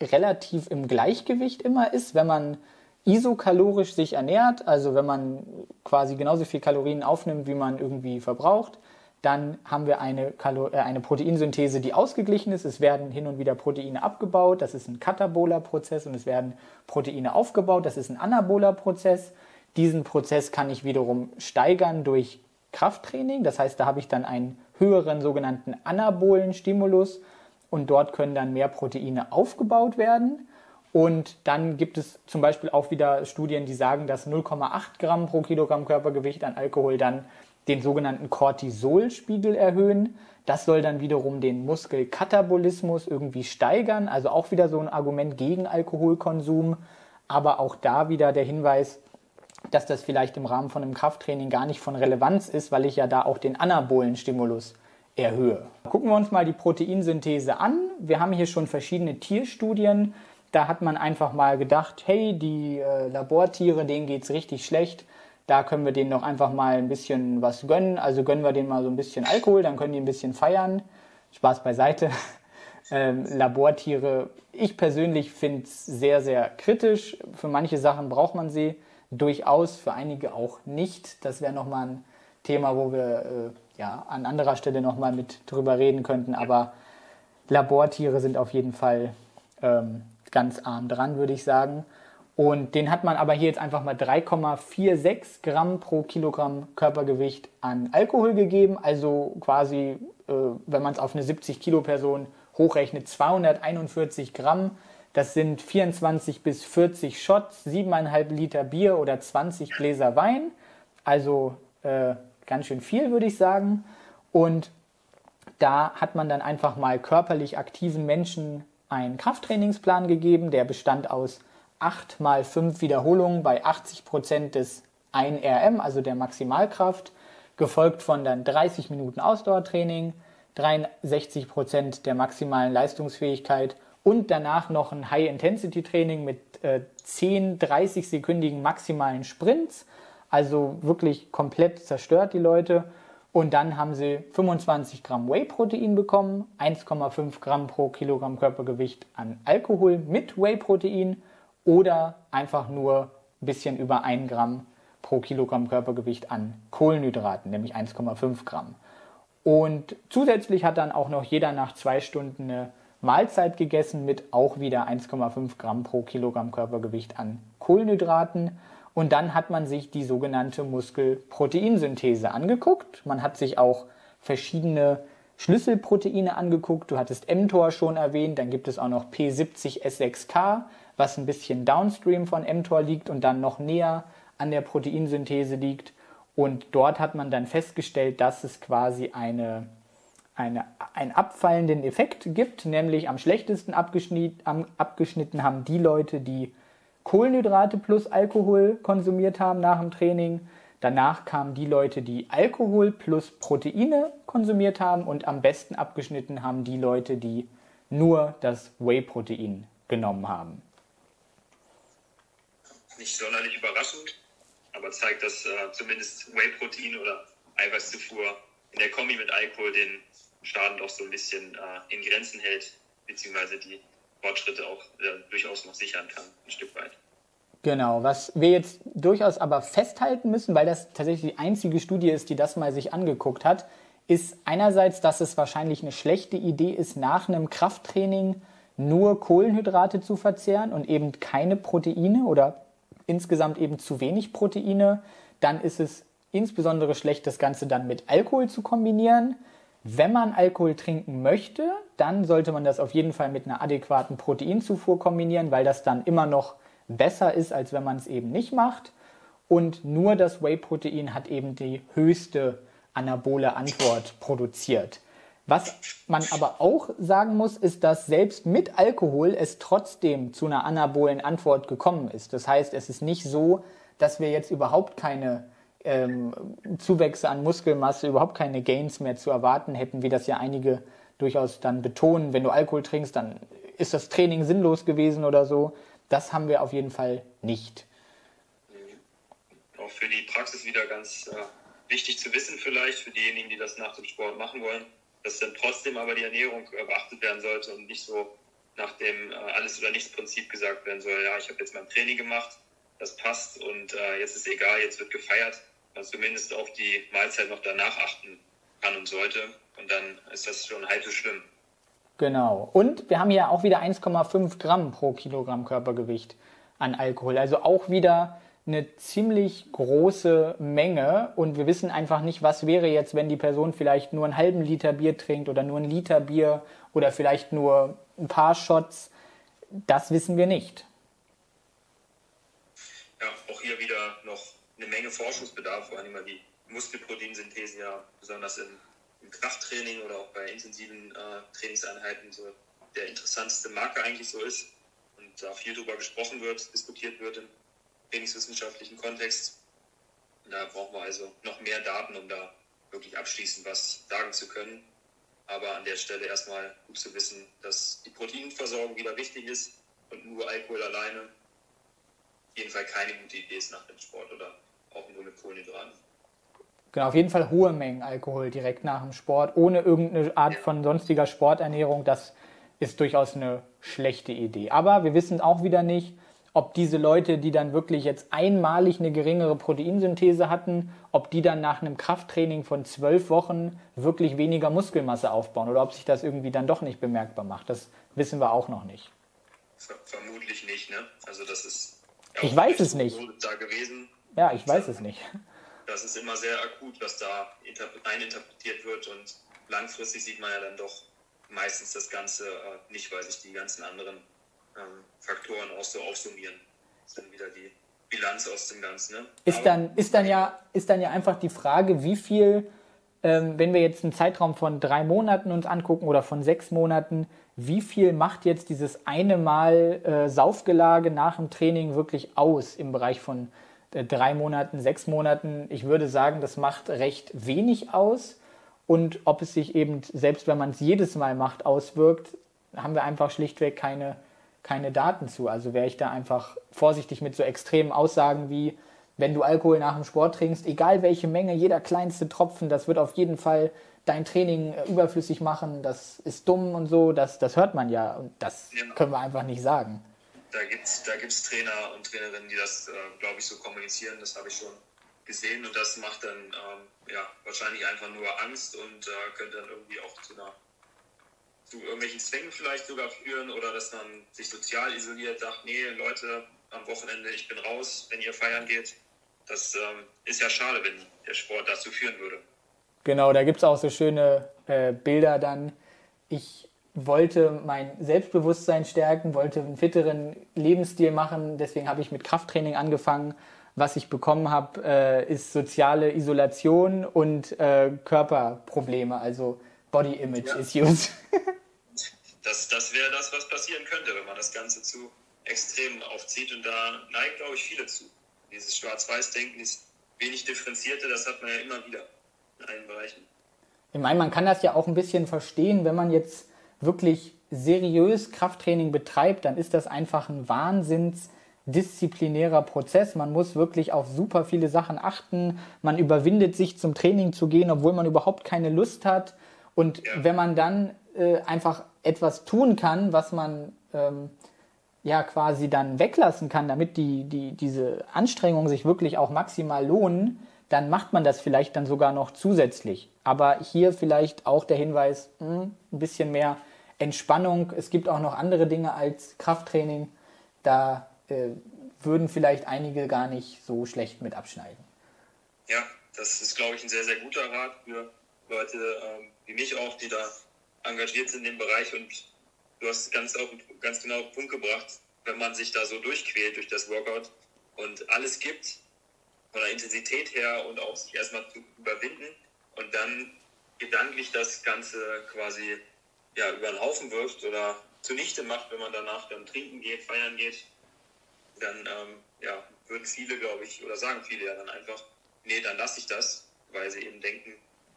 relativ im Gleichgewicht immer ist, wenn man isokalorisch sich ernährt, also wenn man quasi genauso viel Kalorien aufnimmt, wie man irgendwie verbraucht, dann haben wir eine, Kalo äh, eine Proteinsynthese, die ausgeglichen ist. Es werden hin und wieder Proteine abgebaut, das ist ein kataboler Prozess, und es werden Proteine aufgebaut, das ist ein anaboler Prozess. Diesen Prozess kann ich wiederum steigern durch Krafttraining. Das heißt, da habe ich dann einen höheren sogenannten anabolen Stimulus und dort können dann mehr Proteine aufgebaut werden. Und dann gibt es zum Beispiel auch wieder Studien, die sagen, dass 0,8 Gramm pro Kilogramm Körpergewicht an Alkohol dann den sogenannten Cortisolspiegel erhöhen. Das soll dann wiederum den Muskelkatabolismus irgendwie steigern. Also auch wieder so ein Argument gegen Alkoholkonsum. Aber auch da wieder der Hinweis, dass das vielleicht im Rahmen von einem Krafttraining gar nicht von Relevanz ist, weil ich ja da auch den anabolen Stimulus erhöhe. Gucken wir uns mal die Proteinsynthese an. Wir haben hier schon verschiedene Tierstudien. Da hat man einfach mal gedacht, hey, die äh, Labortiere, denen geht es richtig schlecht. Da können wir denen noch einfach mal ein bisschen was gönnen. Also gönnen wir denen mal so ein bisschen Alkohol, dann können die ein bisschen feiern. Spaß beiseite. [laughs] Ähm, Labortiere, ich persönlich finde es sehr, sehr kritisch. Für manche Sachen braucht man sie durchaus, für einige auch nicht. Das wäre nochmal ein Thema, wo wir äh, ja, an anderer Stelle nochmal mit drüber reden könnten. Aber Labortiere sind auf jeden Fall ähm, ganz arm dran, würde ich sagen. Und den hat man aber hier jetzt einfach mal 3,46 Gramm pro Kilogramm Körpergewicht an Alkohol gegeben. Also quasi, äh, wenn man es auf eine 70 Kilo Person hochrechnet, 241 Gramm. Das sind 24 bis 40 Shots, 7,5 Liter Bier oder 20 Gläser Wein. Also äh, ganz schön viel, würde ich sagen. Und da hat man dann einfach mal körperlich aktiven Menschen einen Krafttrainingsplan gegeben, der bestand aus 8 mal 5 Wiederholungen bei 80 Prozent des 1 RM, also der Maximalkraft, gefolgt von dann 30 Minuten Ausdauertraining, 63 Prozent der maximalen Leistungsfähigkeit und danach noch ein High-Intensity-Training mit äh, 10 30-sekündigen maximalen Sprints. Also wirklich komplett zerstört die Leute. Und dann haben sie 25 Gramm Whey-Protein bekommen, 1,5 Gramm pro Kilogramm Körpergewicht an Alkohol mit Whey-Protein oder einfach nur ein bisschen über 1 Gramm pro Kilogramm Körpergewicht an Kohlenhydraten, nämlich 1,5 Gramm. Und zusätzlich hat dann auch noch jeder nach zwei Stunden eine Mahlzeit gegessen mit auch wieder 1,5 Gramm pro Kilogramm Körpergewicht an Kohlenhydraten. Und dann hat man sich die sogenannte Muskelproteinsynthese angeguckt. Man hat sich auch verschiedene Schlüsselproteine angeguckt. Du hattest mTOR schon erwähnt, dann gibt es auch noch P70S6K, was ein bisschen downstream von mTOR liegt und dann noch näher an der Proteinsynthese liegt. Und dort hat man dann festgestellt, dass es quasi eine, eine, einen abfallenden Effekt gibt, nämlich am schlechtesten abgeschnitten, am, abgeschnitten haben die Leute, die Kohlenhydrate plus Alkohol konsumiert haben nach dem Training. Danach kamen die Leute, die Alkohol plus Proteine konsumiert haben und am besten abgeschnitten haben die Leute, die nur das Whey-Protein genommen haben nicht sonderlich überraschend, aber zeigt, dass äh, zumindest Whey-Protein oder Eiweißzufuhr in der Kombi mit Alkohol den Schaden doch so ein bisschen äh, in Grenzen hält, beziehungsweise die Fortschritte auch äh, durchaus noch sichern kann, ein Stück weit. Genau, was wir jetzt durchaus aber festhalten müssen, weil das tatsächlich die einzige Studie ist, die das mal sich angeguckt hat, ist einerseits, dass es wahrscheinlich eine schlechte Idee ist, nach einem Krafttraining nur Kohlenhydrate zu verzehren und eben keine Proteine oder insgesamt eben zu wenig Proteine, dann ist es insbesondere schlecht, das Ganze dann mit Alkohol zu kombinieren. Wenn man Alkohol trinken möchte, dann sollte man das auf jeden Fall mit einer adäquaten Proteinzufuhr kombinieren, weil das dann immer noch besser ist, als wenn man es eben nicht macht. Und nur das Whey-Protein hat eben die höchste anabole Antwort produziert. Was man aber auch sagen muss, ist, dass selbst mit Alkohol es trotzdem zu einer anabolen Antwort gekommen ist. Das heißt, es ist nicht so, dass wir jetzt überhaupt keine ähm, Zuwächse an Muskelmasse, überhaupt keine Gains mehr zu erwarten hätten, wie das ja einige durchaus dann betonen. Wenn du Alkohol trinkst, dann ist das Training sinnlos gewesen oder so. Das haben wir auf jeden Fall nicht. Auch für die Praxis wieder ganz äh, wichtig zu wissen, vielleicht für diejenigen, die das nach dem Sport machen wollen dass dann trotzdem aber die Ernährung äh, beachtet werden sollte und nicht so nach dem äh, Alles- oder Nichts-Prinzip gesagt werden soll, ja, ich habe jetzt mein Training gemacht, das passt und äh, jetzt ist egal, jetzt wird gefeiert, zumindest auf die Mahlzeit noch danach achten kann und sollte und dann ist das schon halb so schlimm. Genau. Und wir haben hier auch wieder 1,5 Gramm pro Kilogramm Körpergewicht an Alkohol. Also auch wieder eine ziemlich große Menge und wir wissen einfach nicht, was wäre jetzt, wenn die Person vielleicht nur einen halben Liter Bier trinkt oder nur einen Liter Bier oder vielleicht nur ein paar Shots. Das wissen wir nicht. Ja, auch hier wieder noch eine Menge Forschungsbedarf, vor allem weil die Muskelproteinsynthese ja besonders im, im Krafttraining oder auch bei intensiven äh, Trainingseinheiten so der interessanteste Marker eigentlich so ist und da viel drüber gesprochen wird, diskutiert wird im trainingswissenschaftlichen Kontext. Da brauchen wir also noch mehr Daten, um da wirklich abschließend was sagen zu können. Aber an der Stelle erstmal gut zu wissen, dass die Proteinversorgung wieder wichtig ist und nur Alkohol alleine auf jeden Fall keine gute Idee ist nach dem Sport oder auch nur mit Kohlenhydraten. Genau, auf jeden Fall hohe Mengen Alkohol direkt nach dem Sport, ohne irgendeine Art von sonstiger Sporternährung. Das ist durchaus eine schlechte Idee. Aber wir wissen auch wieder nicht, ob diese Leute, die dann wirklich jetzt einmalig eine geringere Proteinsynthese hatten, ob die dann nach einem Krafttraining von zwölf Wochen wirklich weniger Muskelmasse aufbauen oder ob sich das irgendwie dann doch nicht bemerkbar macht. Das wissen wir auch noch nicht. Vermutlich nicht, ne? Also das ist. Ja ich weiß es nicht. Da gewesen. Ja, ich weiß es nicht. Das ist immer sehr akut, was da reininterpretiert wird und langfristig sieht man ja dann doch meistens das Ganze äh, nicht, weil sich die ganzen anderen ähm, Faktoren auch so aufsummieren. Das ist dann wieder die Bilanz aus dem Ganzen. Ne? Ist, dann, ist, dann ja, ist dann ja einfach die Frage, wie viel, ähm, wenn wir jetzt einen Zeitraum von drei Monaten uns angucken oder von sechs Monaten, wie viel macht jetzt dieses eine Mal äh, Saufgelage nach dem Training wirklich aus im Bereich von drei Monaten, sechs Monaten? Ich würde sagen, das macht recht wenig aus. Und ob es sich eben, selbst wenn man es jedes Mal macht, auswirkt, haben wir einfach schlichtweg keine keine Daten zu. Also wäre ich da einfach vorsichtig mit so extremen Aussagen wie, wenn du Alkohol nach dem Sport trinkst, egal welche Menge, jeder kleinste Tropfen, das wird auf jeden Fall dein Training äh, überflüssig machen, das ist dumm und so, das, das hört man ja und das können wir einfach nicht sagen. Da gibt es da gibt's Trainer und Trainerinnen, die das, äh, glaube ich, so kommunizieren, das habe ich schon gesehen und das macht dann ähm, ja, wahrscheinlich einfach nur Angst und äh, könnte dann irgendwie auch zu einer zu irgendwelchen Zwängen vielleicht sogar führen oder dass man sich sozial isoliert, sagt, nee, Leute, am Wochenende, ich bin raus, wenn ihr feiern geht. Das ähm, ist ja schade, wenn der Sport dazu führen würde. Genau, da gibt es auch so schöne äh, Bilder dann. Ich wollte mein Selbstbewusstsein stärken, wollte einen fitteren Lebensstil machen, deswegen habe ich mit Krafttraining angefangen. Was ich bekommen habe, äh, ist soziale Isolation und äh, Körperprobleme, also Body Image ja. Issues. [laughs] das das wäre das, was passieren könnte, wenn man das Ganze zu extrem aufzieht. Und da neigen, glaube ich, viele zu. Dieses Schwarz-Weiß-Denken ist wenig differenzierte, das hat man ja immer wieder in allen Bereichen. Ich meine, man kann das ja auch ein bisschen verstehen, wenn man jetzt wirklich seriös Krafttraining betreibt, dann ist das einfach ein wahnsinns disziplinärer Prozess. Man muss wirklich auf super viele Sachen achten. Man überwindet sich zum Training zu gehen, obwohl man überhaupt keine Lust hat. Und wenn man dann äh, einfach etwas tun kann, was man ähm, ja quasi dann weglassen kann, damit die, die, diese Anstrengungen sich wirklich auch maximal lohnen, dann macht man das vielleicht dann sogar noch zusätzlich. Aber hier vielleicht auch der Hinweis, mh, hm, ein bisschen mehr Entspannung. Es gibt auch noch andere Dinge als Krafttraining. Da äh, würden vielleicht einige gar nicht so schlecht mit abschneiden. Ja, das ist, glaube ich, ein sehr, sehr guter Rat für Leute ähm, wie mich auch, die da engagiert sind in dem Bereich und du hast ganz, auch, ganz genau auf den Punkt gebracht, wenn man sich da so durchquält durch das Workout und alles gibt, von der Intensität her und auch sich erstmal zu überwinden und dann gedanklich das Ganze quasi ja, über den Haufen wirft oder zunichte macht, wenn man danach dann trinken geht, feiern geht, dann ähm, ja, würden viele, glaube ich, oder sagen viele ja dann einfach, nee, dann lasse ich das, weil sie eben denken,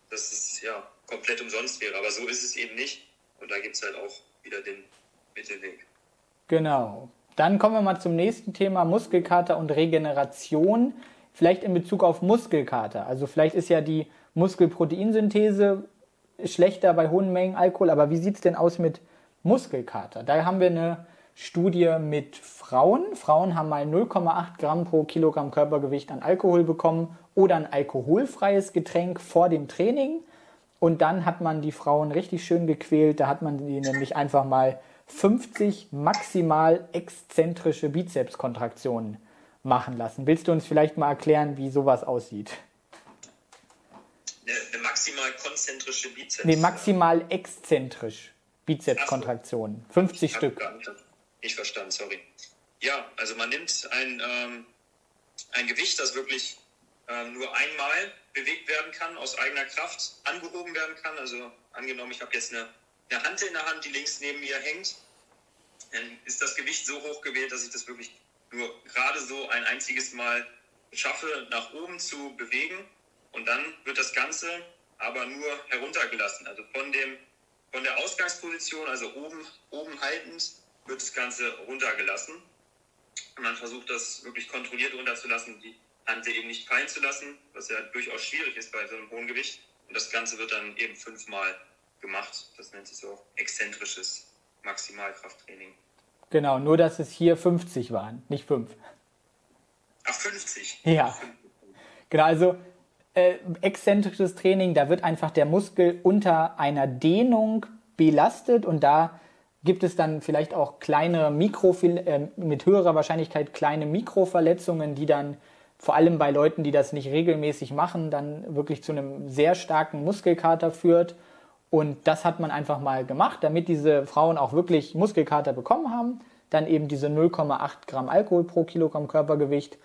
dass es ja komplett umsonst wäre. Aber so ist es eben nicht. Und da gibt es halt auch wieder den Mittelweg. Genau. Dann kommen wir mal zum nächsten Thema Muskelkater und Regeneration. Vielleicht in Bezug auf Muskelkater. Also vielleicht ist ja die Muskelproteinsynthese schlechter bei hohen Mengen Alkohol, aber wie sieht es denn aus mit Muskelkater? Da haben wir eine Studie mit Frauen. Frauen haben mal 0,8 Gramm pro Kilogramm Körpergewicht an Alkohol bekommen oder ein alkoholfreies Getränk vor dem Training. Und dann hat man die Frauen richtig schön gequält. Da hat man die nämlich einfach mal 50 maximal exzentrische Bizepskontraktionen machen lassen. Willst du uns vielleicht mal erklären, wie sowas aussieht? Eine, maximal konzentrische Bizeps? Nee, maximal exzentrisch Bizepskontraktionen. 50 ich Stück. Nicht verstanden, sorry. Ja, also man nimmt ein, ähm, ein Gewicht, das wirklich ähm, nur einmal bewegt werden kann, aus eigener Kraft angehoben werden kann. Also angenommen, ich habe jetzt eine, eine Hand in der Hand, die links neben mir hängt, dann ist das Gewicht so hoch gewählt, dass ich das wirklich nur gerade so ein einziges Mal schaffe, nach oben zu bewegen. Und dann wird das Ganze aber nur heruntergelassen. Also von dem von der Ausgangsposition, also oben, oben haltend, wird das Ganze runtergelassen. Und man versucht das wirklich kontrolliert runterzulassen, die Hand eben nicht fallen zu lassen, was ja durchaus schwierig ist bei so einem hohen Gewicht. Und das Ganze wird dann eben fünfmal gemacht. Das nennt sich so exzentrisches Maximalkrafttraining. Genau, nur dass es hier 50 waren, nicht 5. Ach, 50? Ja. Genau, also äh, exzentrisches Training, da wird einfach der Muskel unter einer Dehnung belastet und da gibt es dann vielleicht auch kleine Mikro, äh, mit höherer Wahrscheinlichkeit kleine Mikroverletzungen, die dann vor allem bei Leuten, die das nicht regelmäßig machen, dann wirklich zu einem sehr starken Muskelkater führt. Und das hat man einfach mal gemacht, damit diese Frauen auch wirklich Muskelkater bekommen haben. Dann eben diese 0,8 Gramm Alkohol pro Kilogramm Körpergewicht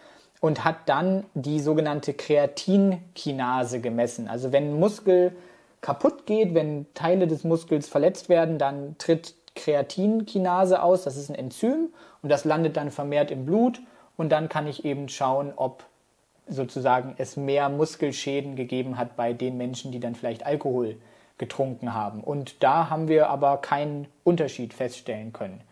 und hat dann die sogenannte Kreatinkinase gemessen. Also wenn ein Muskel kaputt geht, wenn Teile des Muskels verletzt werden, dann tritt Kreatinkinase aus. Das ist ein Enzym und das landet dann vermehrt im Blut und dann kann ich eben schauen, ob sozusagen es mehr Muskelschäden gegeben hat bei den Menschen, die dann vielleicht Alkohol getrunken haben. Und da haben wir aber keinen Unterschied feststellen können.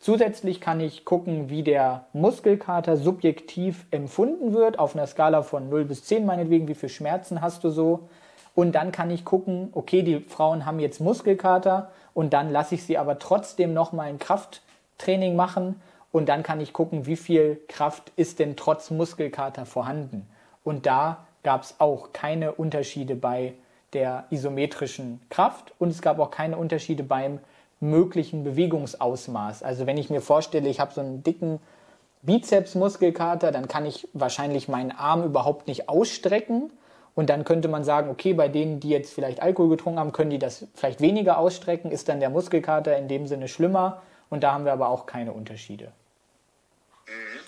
Zusätzlich kann ich gucken, wie der Muskelkater subjektiv empfunden wird, auf einer Skala von 0 bis 10 meinetwegen, wie viel Schmerzen hast du so. Und dann kann ich gucken, okay, die Frauen haben jetzt Muskelkater und dann lasse ich sie aber trotzdem nochmal ein Krafttraining machen und dann kann ich gucken, wie viel Kraft ist denn trotz Muskelkater vorhanden. Und da gab es auch keine Unterschiede bei der isometrischen Kraft und es gab auch keine Unterschiede beim möglichen Bewegungsausmaß. Also wenn ich mir vorstelle, ich habe so einen dicken Bizepsmuskelkater, dann kann ich wahrscheinlich meinen Arm überhaupt nicht ausstrecken. Und dann könnte man sagen, okay, bei denen, die jetzt vielleicht Alkohol getrunken haben, können die das vielleicht weniger ausstrecken, ist dann der Muskelkater in dem Sinne schlimmer. Und da haben wir aber auch keine Unterschiede. Mhm.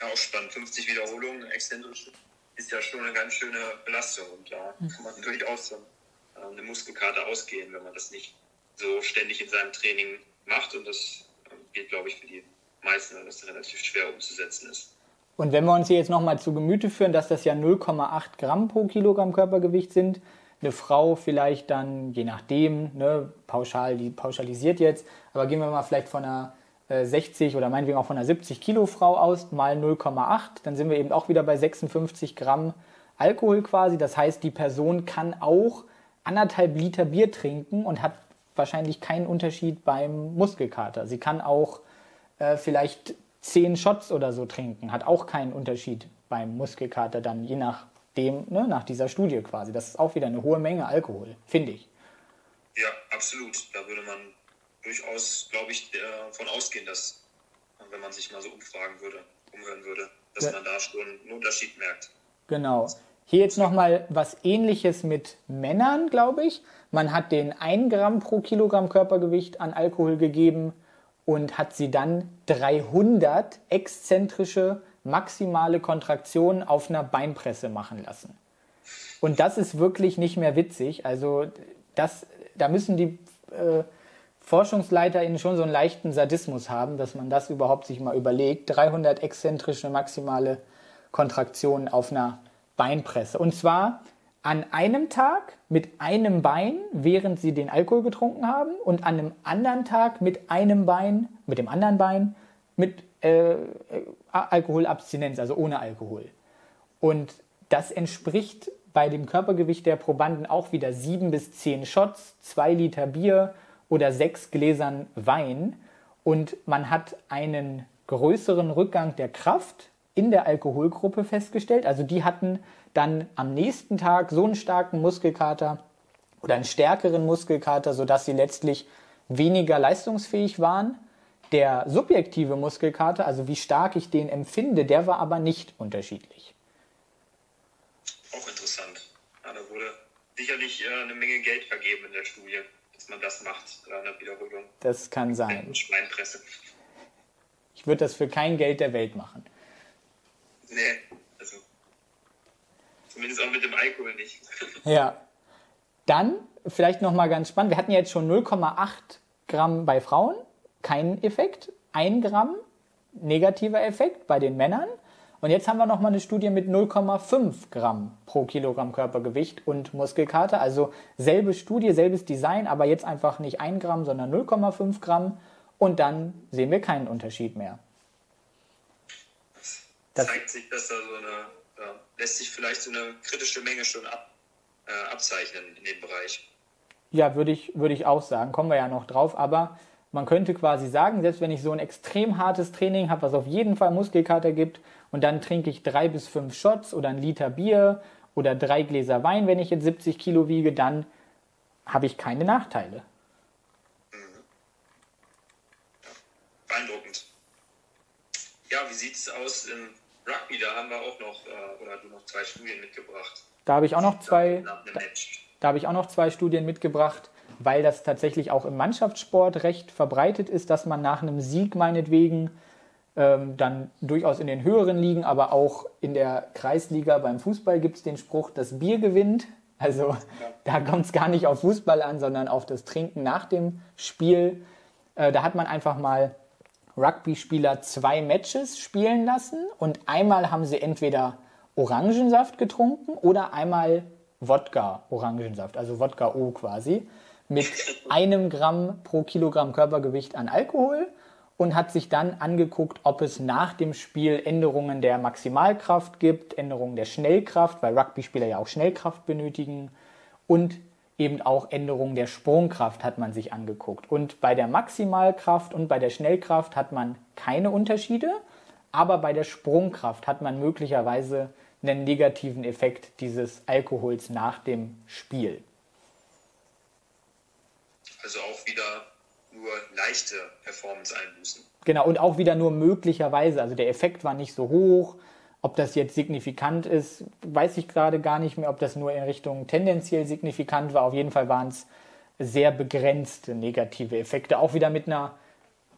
Ja, auch spannend. 50 Wiederholungen exzentrisch ist ja schon eine ganz schöne Belastung. Und da kann man durchaus so äh, eine Muskelkater ausgehen, wenn man das nicht so ständig in seinem Training macht. Und das geht, glaube ich, für die meisten, weil das relativ schwer umzusetzen ist. Und wenn wir uns hier jetzt nochmal zu Gemüte führen, dass das ja 0,8 Gramm pro Kilogramm Körpergewicht sind, eine Frau vielleicht dann, je nachdem, ne, pauschal, die pauschalisiert jetzt, aber gehen wir mal vielleicht von einer 60 äh, oder meinetwegen auch von einer 70 Kilo Frau aus, mal 0,8, dann sind wir eben auch wieder bei 56 Gramm Alkohol quasi. Das heißt, die Person kann auch anderthalb Liter Bier trinken und hat wahrscheinlich keinen Unterschied beim Muskelkater. Sie kann auch äh, vielleicht 10 Shots oder so trinken, hat auch keinen Unterschied beim Muskelkater dann, je nachdem, ne, nach dieser Studie quasi. Das ist auch wieder eine hohe Menge Alkohol, finde ich. Ja, absolut. Da würde man durchaus, glaube ich, davon ausgehen, dass, wenn man sich mal so umfragen würde, umhören würde, dass ja. man da schon einen Unterschied merkt. Genau. Hier jetzt nochmal was ähnliches mit Männern, glaube ich. Man hat den 1 Gramm pro Kilogramm Körpergewicht an Alkohol gegeben und hat sie dann 300 exzentrische maximale Kontraktionen auf einer Beinpresse machen lassen. Und das ist wirklich nicht mehr witzig. Also das, da müssen die äh, ForschungsleiterInnen schon so einen leichten Sadismus haben, dass man das überhaupt sich mal überlegt. 300 exzentrische maximale Kontraktionen auf einer Beinpresse. Und zwar an einem Tag mit einem Bein, während sie den Alkohol getrunken haben, und an einem anderen Tag mit einem Bein, mit dem anderen Bein, mit äh, Alkoholabstinenz, also ohne Alkohol. Und das entspricht bei dem Körpergewicht der Probanden auch wieder sieben bis zehn Shots, zwei Liter Bier oder sechs Gläsern Wein und man hat einen größeren Rückgang der Kraft in der Alkoholgruppe festgestellt. Also die hatten dann am nächsten Tag so einen starken Muskelkater oder einen stärkeren Muskelkater, sodass sie letztlich weniger leistungsfähig waren. Der subjektive Muskelkater, also wie stark ich den empfinde, der war aber nicht unterschiedlich. Auch interessant. Ja, da wurde sicherlich äh, eine Menge Geld vergeben in der Studie dass man das macht, eine Wiederholung. Das kann sein. Schweinpresse. Ich würde das für kein Geld der Welt machen. Nee, also zumindest auch mit dem Alkohol nicht. [laughs] Ja. Dann vielleicht nochmal ganz spannend, wir hatten ja jetzt schon 0,8 Gramm bei Frauen, kein Effekt. 1 Gramm negativer Effekt bei den Männern. Und jetzt haben wir nochmal eine Studie mit 0,5 Gramm pro Kilogramm Körpergewicht und Muskelkater. Also selbe Studie, selbes Design, aber jetzt einfach nicht 1 Gramm, sondern 0,5 Gramm. Und dann sehen wir keinen Unterschied mehr. Das zeigt sich, dass da so eine, ja, lässt sich vielleicht so eine kritische Menge schon ab, äh, abzeichnen in dem Bereich. Ja, würde ich, würde ich auch sagen. Kommen wir ja noch drauf. Aber man könnte quasi sagen, selbst wenn ich so ein extrem hartes Training habe, was auf jeden Fall Muskelkater gibt, und dann trinke ich drei bis fünf Shots oder ein Liter Bier oder drei Gläser Wein, wenn ich jetzt 70 Kilo wiege, dann habe ich keine Nachteile. Mhm. Beeindruckend. Ja, wie sieht es aus im Rugby? Da haben wir auch noch, äh, oder du noch zwei Studien mitgebracht. Da habe ich auch noch zwei. Da, da habe ich auch noch zwei Studien mitgebracht weil das tatsächlich auch im Mannschaftssport recht verbreitet ist, dass man nach einem Sieg meinetwegen ähm, dann durchaus in den höheren Ligen, aber auch in der Kreisliga beim Fußball gibt es den Spruch, das Bier gewinnt. Also ja. da kommt es gar nicht auf Fußball an, sondern auf das Trinken nach dem Spiel. Äh, da hat man einfach mal Rugby-Spieler zwei Matches spielen lassen und einmal haben sie entweder Orangensaft getrunken oder einmal Wodka-Orangensaft, also Wodka-O quasi mit [laughs] einem Gramm pro Kilogramm Körpergewicht an Alkohol und hat sich dann angeguckt, ob es nach dem Spiel Änderungen der Maximalkraft gibt, Änderungen der Schnellkraft, weil Rugby-Spieler ja auch Schnellkraft benötigen und eben auch Änderungen der Sprungkraft hat man sich angeguckt. Und bei der Maximalkraft und bei der Schnellkraft hat man keine Unterschiede, aber bei der Sprungkraft hat man möglicherweise einen negativen Effekt dieses Alkohols nach dem Spiel. Also auch wieder nur leichte Performance-Einbußen. Genau, und auch wieder nur möglicherweise. Also der Effekt war nicht so hoch. Ob das jetzt signifikant ist, weiß ich gerade gar nicht mehr, ob das nur in Richtung tendenziell signifikant war. Auf jeden Fall waren es sehr begrenzte negative Effekte. Auch wieder mit einer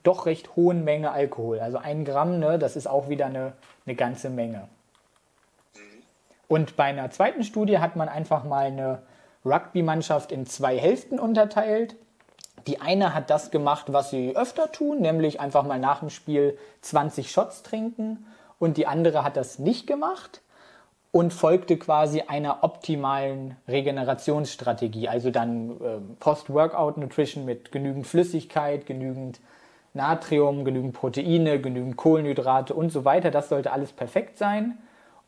doch recht hohen Menge Alkohol. Also ein Gramm, ne, das ist auch wieder eine, eine ganze Menge. Und bei einer zweiten Studie hat man einfach mal eine Rugby-Mannschaft in zwei Hälften unterteilt. Die eine hat das gemacht, was sie öfter tun, nämlich einfach mal nach dem Spiel 20 Shots trinken. Und die andere hat das nicht gemacht und folgte quasi einer optimalen Regenerationsstrategie. Also dann äh, Post-Workout-Nutrition mit genügend Flüssigkeit, genügend Natrium, genügend Proteine, genügend Kohlenhydrate und so weiter. Das sollte alles perfekt sein.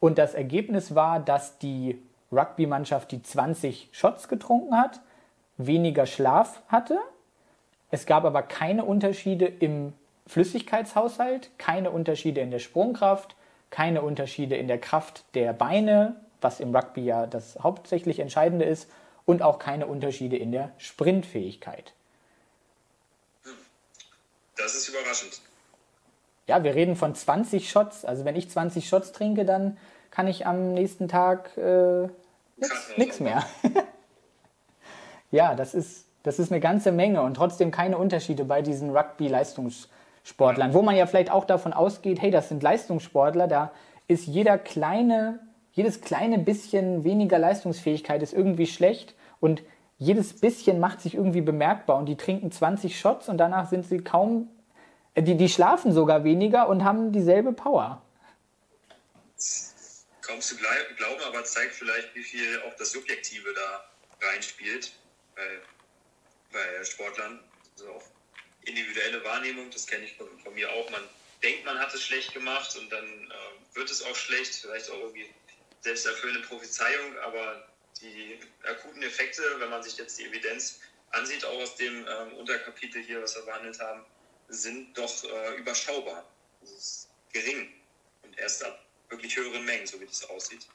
Und das Ergebnis war, dass die Rugby-Mannschaft, die 20 Shots getrunken hat, weniger Schlaf hatte es gab aber keine Unterschiede im Flüssigkeitshaushalt, keine Unterschiede in der Sprungkraft, keine Unterschiede in der Kraft der Beine, was im Rugby ja das hauptsächlich Entscheidende ist, und auch keine Unterschiede in der Sprintfähigkeit. Das ist überraschend. Ja, wir reden von 20 Shots. Also wenn ich 20 Shots trinke, dann kann ich am nächsten Tag äh, nichts mehr. [laughs] ja, das ist, das ist eine ganze Menge und trotzdem keine Unterschiede bei diesen Rugby-Leistungssportlern, wo man ja vielleicht auch davon ausgeht, hey, das sind Leistungssportler, da ist jeder kleine, jedes kleine bisschen weniger Leistungsfähigkeit ist irgendwie schlecht und jedes bisschen macht sich irgendwie bemerkbar und die trinken 20 Shots und danach sind sie kaum, äh, die, die schlafen sogar weniger und haben dieselbe Power. Kaum zu glauben, aber zeigt vielleicht, wie viel auch das Subjektive da reinspielt. Weil bei Sportlern. Also auch individuelle Wahrnehmung, das kenne ich von, von, mir auch. Man denkt, man hat es schlecht gemacht und dann äh, wird es auch schlecht, vielleicht auch irgendwie selbsterfüllende Prophezeiung, aber die akuten Effekte, wenn man sich jetzt die Evidenz ansieht, auch aus dem ähm, Unterkapitel hier, was wir behandelt haben, sind doch äh, überschaubar. Das ist gering und erst ab wirklich höheren Mengen, so wie das aussieht.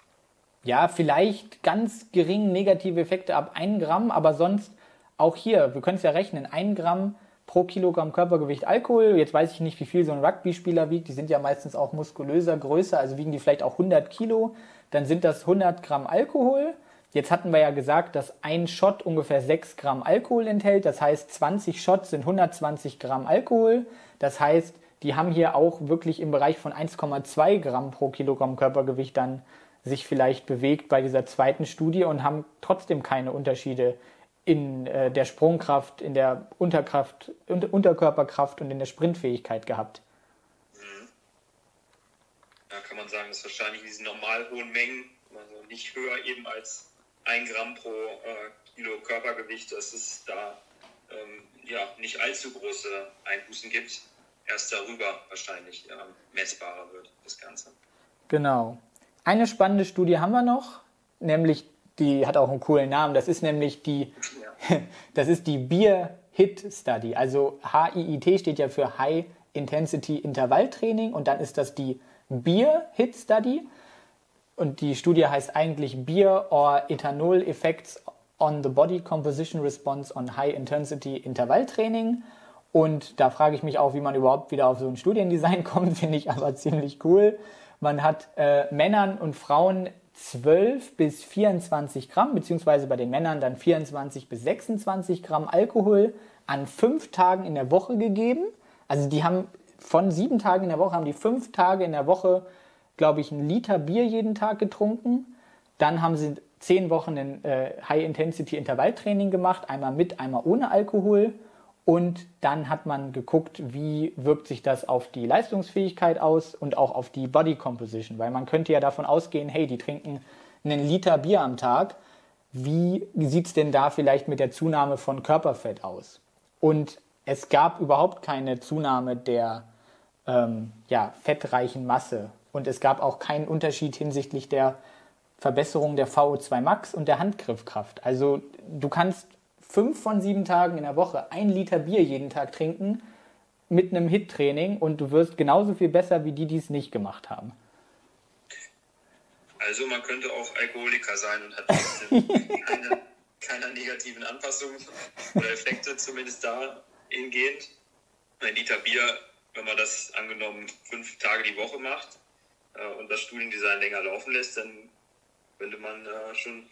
Ja, vielleicht ganz gering negative Effekte ab 1 Gramm, aber sonst auch hier, wir können es ja rechnen, ein Gramm pro Kilogramm Körpergewicht Alkohol. Jetzt weiß ich nicht, wie viel so ein Rugby-Spieler wiegt. Die sind ja meistens auch muskulöser, größer, also wiegen die vielleicht auch 100 Kilo. Dann sind das 100 Gramm Alkohol. Jetzt hatten wir ja gesagt, dass ein Shot ungefähr 6 Gramm Alkohol enthält. Das heißt, 20 Shots sind 120 Gramm Alkohol. Das heißt, die haben hier auch wirklich im Bereich von 1,2 Gramm pro Kilogramm Körpergewicht dann sich vielleicht bewegt bei dieser zweiten Studie und haben trotzdem keine Unterschiede in äh, der Sprungkraft, in der Unterkraft, Unterkörperkraft und in der Sprintfähigkeit gehabt. Mhm. Ja, kann man sagen, dass wahrscheinlich in diesen normal hohen Mengen, also nicht höher eben als ein Gramm pro äh, Kilo Körpergewicht, dass es da ähm, ja, nicht allzu große Einbußen gibt. Erst darüber wahrscheinlich äh, messbarer wird das Ganze. Genau. Eine spannende Studie haben wir noch, nämlich die hat auch einen coolen Namen. Das ist nämlich die, ja. [laughs] das ist die Beer Hit Study. Also HIIT steht ja für High Intensity Intervalltraining und dann ist das die Beer Hit Study. Und die Studie heißt eigentlich Beer or Ethanol Effects on the Body Composition Response on High Intensity Intervalltraining. Und da frage ich mich auch, wie man überhaupt wieder auf so ein Studiendesign [laughs] kommt, finde ich aber ziemlich cool. Man hat äh, Männern und Frauen 12 bis 24 Gramm, beziehungsweise bei den Männern dann 24 bis 26 Gramm Alkohol an fünf Tagen in der Woche gegeben. Also die haben von sieben Tagen in der Woche, haben die fünf Tage in der Woche, glaube ich, einen Liter Bier jeden Tag getrunken. Dann haben sie zehn Wochen ein äh, High-Intensity-Intervalltraining gemacht, einmal mit, einmal ohne Alkohol. Und dann hat man geguckt, wie wirkt sich das auf die Leistungsfähigkeit aus und auch auf die Body Composition. Weil man könnte ja davon ausgehen, hey, die trinken einen Liter Bier am Tag. Wie sieht es denn da vielleicht mit der Zunahme von Körperfett aus? Und es gab überhaupt keine Zunahme der ähm, ja, fettreichen Masse. Und es gab auch keinen Unterschied hinsichtlich der Verbesserung der VO2 Max und der Handgriffkraft. Also du kannst fünf von sieben Tagen in der Woche ein Liter Bier jeden Tag trinken mit einem Hit-Training und du wirst genauso viel besser wie die, die es nicht gemacht haben. Also man könnte auch Alkoholiker sein und hat [laughs] keine, keine negativen Anpassungen oder Effekte, zumindest dahingehend. Ein Liter Bier, wenn man das angenommen fünf Tage die Woche macht äh, und das Studiendesign länger laufen lässt, dann könnte man äh, schon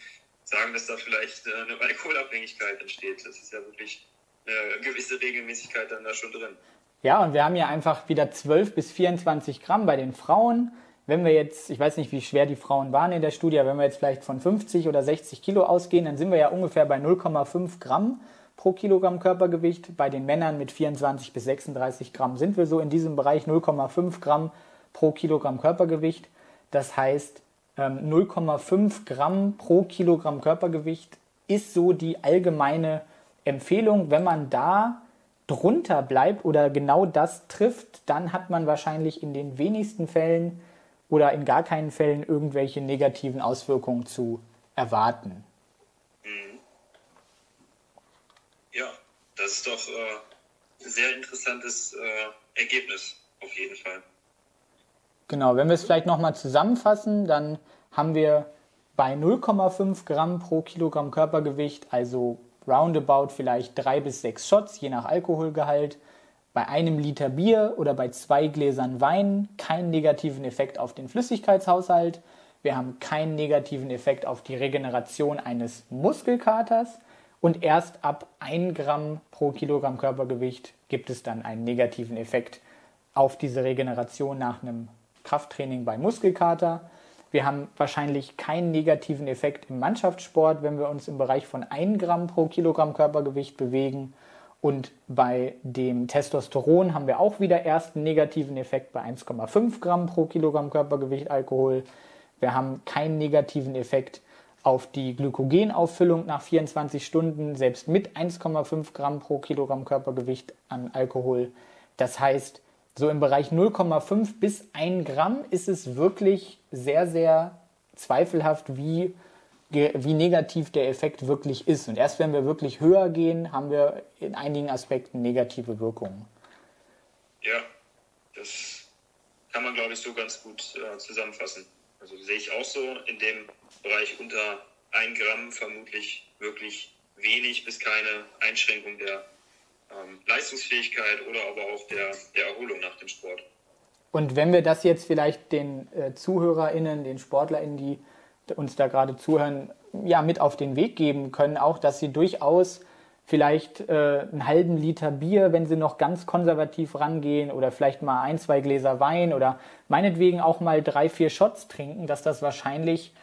sagen, dass da vielleicht äh, eine Alkoholabhängigkeit entsteht. Das ist ja wirklich eine gewisse Regelmäßigkeit dann da schon drin. Ja, und wir haben ja einfach wieder 12 bis 24 Gramm bei den Frauen. Wenn wir jetzt, ich weiß nicht, wie schwer die Frauen waren in der Studie, aber wenn wir jetzt vielleicht von 50 oder 60 Kilo ausgehen, dann sind wir ja ungefähr bei 0,5 Gramm pro Kilogramm Körpergewicht. Bei den Männern mit 24 bis 36 Gramm sind wir so in diesem Bereich 0,5 Gramm pro Kilogramm Körpergewicht. Das heißt, 0,5 ähm, Gramm pro Kilogramm Körpergewicht ist so die allgemeine Empfehlung. Wenn man da drunter bleibt oder genau das trifft, dann hat man wahrscheinlich in den wenigsten Fällen oder in gar keinen Fällen irgendwelche negativen Auswirkungen zu erwarten. Mhm. Ja, das ist doch äh, ein sehr interessantes äh, Ergebnis, auf jeden Fall. Genau, wenn wir es vielleicht nochmal zusammenfassen, dann haben wir bei 0,5 Gramm pro Kilogramm Körpergewicht, also roundabout vielleicht drei bis sechs Shots, je nach Alkoholgehalt, bei einem Liter Bier oder bei zwei Gläsern Wein keinen negativen Effekt auf den Flüssigkeitshaushalt. Wir haben keinen negativen Effekt auf die Regeneration eines Muskelkaters. Und erst ab 1 Gramm pro Kilogramm Körpergewicht gibt es dann einen negativen Effekt auf diese Regeneration nach einem Krafttraining bei Muskelkater. Wir haben wahrscheinlich keinen negativen Effekt im Mannschaftssport, wenn wir uns im Bereich von 1 Gramm pro Kilogramm Körpergewicht bewegen. Und bei dem Testosteron haben wir auch wieder erst einen negativen Effekt bei 1,5 Gramm pro Kilogramm Körpergewicht Alkohol. Wir haben keinen negativen Effekt auf die Glykogenauffüllung nach 24 Stunden, selbst mit 1,5 Gramm pro Kilogramm Körpergewicht an Alkohol. Das heißt, so im Bereich 0,5 bis 1 Gramm ist es wirklich sehr, sehr zweifelhaft, wie, wie negativ der Effekt wirklich ist. Und erst wenn wir wirklich höher gehen, haben wir in einigen Aspekten negative Wirkungen. Ja, das kann man, glaube ich, so ganz gut äh, zusammenfassen. Also sehe ich auch so in dem Bereich unter 1 Gramm vermutlich wirklich wenig bis keine Einschränkung der ähm, Leistungsfähigkeit oder aber auch der, der Erholung nach dem Sport. Und wenn wir das jetzt vielleicht den äh, ZuhörerInnen, den SportlerInnen, die uns da gerade zuhören, ja, mit auf den Weg geben können, auch, dass sie durchaus vielleicht äh, einen halben Liter Bier, wenn sie noch ganz konservativ rangehen, oder vielleicht mal ein, zwei Gläser Wein oder meinetwegen auch mal drei, vier Shots trinken, dass das wahrscheinlich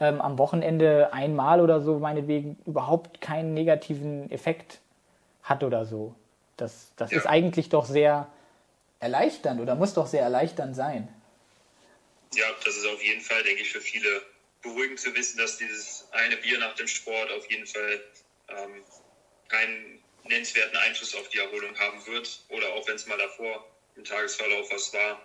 ähm, am Wochenende einmal oder so meinetwegen überhaupt keinen negativen Effekt hat oder so. Das, das ja. ist eigentlich doch sehr erleichternd oder muss doch sehr erleichternd sein. Ja, das ist auf jeden Fall, denke ich, für viele beruhigend zu wissen, dass dieses eine Bier nach dem Sport auf jeden Fall ähm, keinen nennenswerten Einfluss auf die Erholung haben wird. Oder auch wenn es mal davor im Tagesverlauf was war,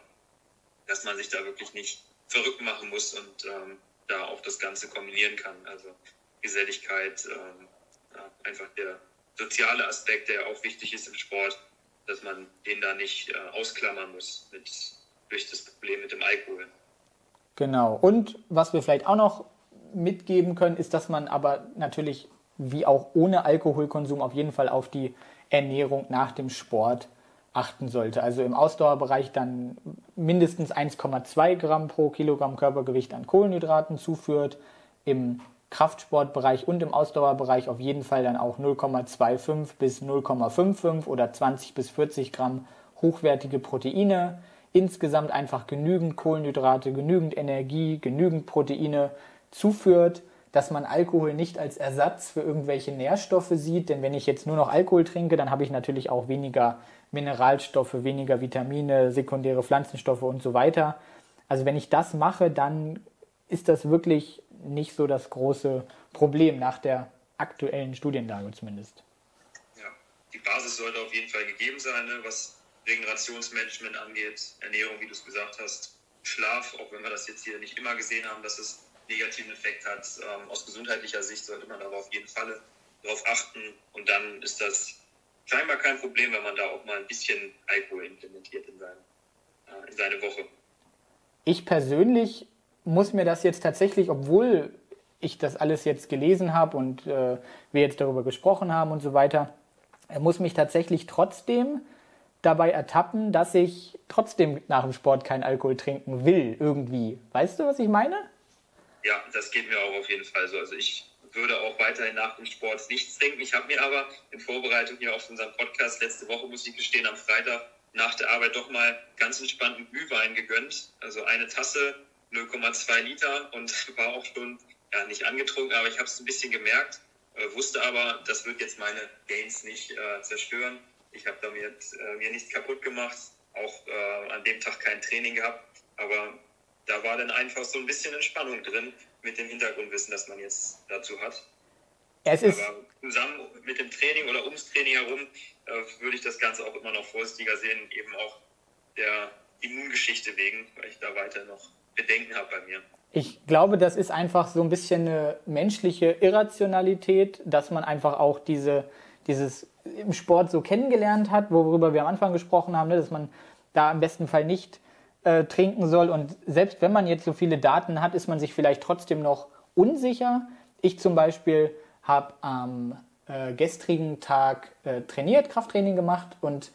dass man sich da wirklich nicht verrückt machen muss und ähm, da auch das Ganze kombinieren kann. Also Geselligkeit, ähm, ja, einfach der soziale Aspekt, der auch wichtig ist im Sport, dass man den da nicht äh, ausklammern muss mit, durch das Problem mit dem Alkohol. Genau. Und was wir vielleicht auch noch mitgeben können, ist, dass man aber natürlich wie auch ohne Alkoholkonsum auf jeden Fall auf die Ernährung nach dem Sport achten sollte. Also im Ausdauerbereich dann mindestens 1,2 Gramm pro Kilogramm Körpergewicht an Kohlenhydraten zuführt, im Kraftsportbereich und im Ausdauerbereich auf jeden Fall dann auch 0,25 bis 0,55 oder 20 bis 40 Gramm hochwertige Proteine. Insgesamt einfach genügend Kohlenhydrate, genügend Energie, genügend Proteine zuführt dass man Alkohol nicht als Ersatz für irgendwelche Nährstoffe sieht, denn wenn ich jetzt nur noch Alkohol trinke, dann habe ich natürlich auch weniger Mineralstoffe, weniger Vitamine, sekundäre Pflanzenstoffe und so weiter. Also wenn ich das mache, dann ist das wirklich nicht so das große Problem nach der aktuellen Studienlage zumindest. Ja, die Basis sollte auf jeden Fall gegeben sein, ne? was Regenerationsmanagement angeht, Ernährung, wie du es gesagt hast, Schlaf, auch wenn wir das jetzt hier nicht immer gesehen haben, dass es negativen Effekt hat. Ähm, aus gesundheitlicher Sicht sollte man aber auf jeden Fall darauf achten. Und dann ist das scheinbar kein Problem, wenn man da auch mal ein bisschen Alkohol implementiert in, sein, äh, in seine Woche. Ich persönlich muss mir das jetzt tatsächlich, obwohl ich das alles jetzt gelesen habe und äh, wir jetzt darüber gesprochen haben und so weiter, muss mich tatsächlich trotzdem dabei ertappen, dass ich trotzdem nach dem Sport keinen Alkohol trinken will, irgendwie. Weißt du, was ich meine? Ja, das geht mir auch auf jeden Fall so. Also ich würde auch weiterhin nach dem Sport nichts trinken. Ich habe mir aber in Vorbereitung hier auf unseren Podcast letzte Woche, muss ich gestehen, am Freitag nach der Arbeit doch mal ganz entspannten Glühwein gegönnt. Also eine Tasse, 0,2 Liter und [laughs] war auch schon ja, nicht angetrunken, aber ich habe es ein bisschen gemerkt, äh, wusste aber, das wird jetzt meine Gains nicht äh, zerstören. Ich habe damit äh, mir nichts kaputt gemacht, auch äh, an dem Tag kein Training gehabt, aber da war dann einfach so ein bisschen Entspannung drin mit dem Hintergrundwissen, das man jetzt dazu hat. Es ist Aber zusammen mit dem Training oder ums Training herum äh, würde ich das Ganze auch immer noch vorsichtiger sehen, eben auch der Immungeschichte wegen, weil ich da weiter noch Bedenken habe bei mir. Ich glaube, das ist einfach so ein bisschen eine menschliche Irrationalität, dass man einfach auch diese, dieses im Sport so kennengelernt hat, worüber wir am Anfang gesprochen haben, ne, dass man da im besten Fall nicht äh, trinken soll. Und selbst wenn man jetzt so viele Daten hat, ist man sich vielleicht trotzdem noch unsicher. Ich zum Beispiel habe am äh, gestrigen Tag äh, trainiert, Krafttraining gemacht und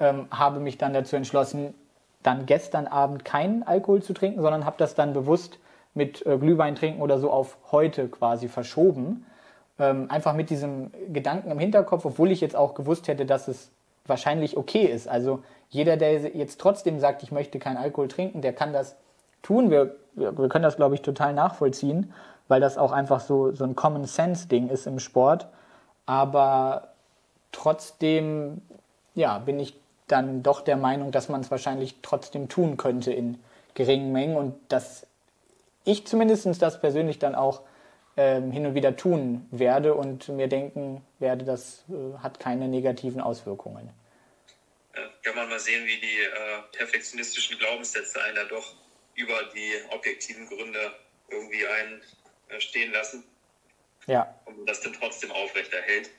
ähm, habe mich dann dazu entschlossen, dann gestern Abend keinen Alkohol zu trinken, sondern habe das dann bewusst mit äh, Glühwein trinken oder so auf heute quasi verschoben. Ähm, einfach mit diesem Gedanken im Hinterkopf, obwohl ich jetzt auch gewusst hätte, dass es wahrscheinlich okay ist. Also jeder, der jetzt trotzdem sagt, ich möchte keinen Alkohol trinken, der kann das tun. Wir, wir können das, glaube ich, total nachvollziehen, weil das auch einfach so, so ein Common Sense-Ding ist im Sport. Aber trotzdem, ja, bin ich dann doch der Meinung, dass man es wahrscheinlich trotzdem tun könnte in geringen Mengen und dass ich zumindest das persönlich dann auch ähm, hin und wieder tun werde und mir denken werde, das äh, hat keine negativen Auswirkungen kann man mal sehen, wie die äh, perfektionistischen Glaubenssätze einer doch über die objektiven Gründe irgendwie einen äh, stehen lassen. Ja. Und das dann trotzdem aufrechterhält.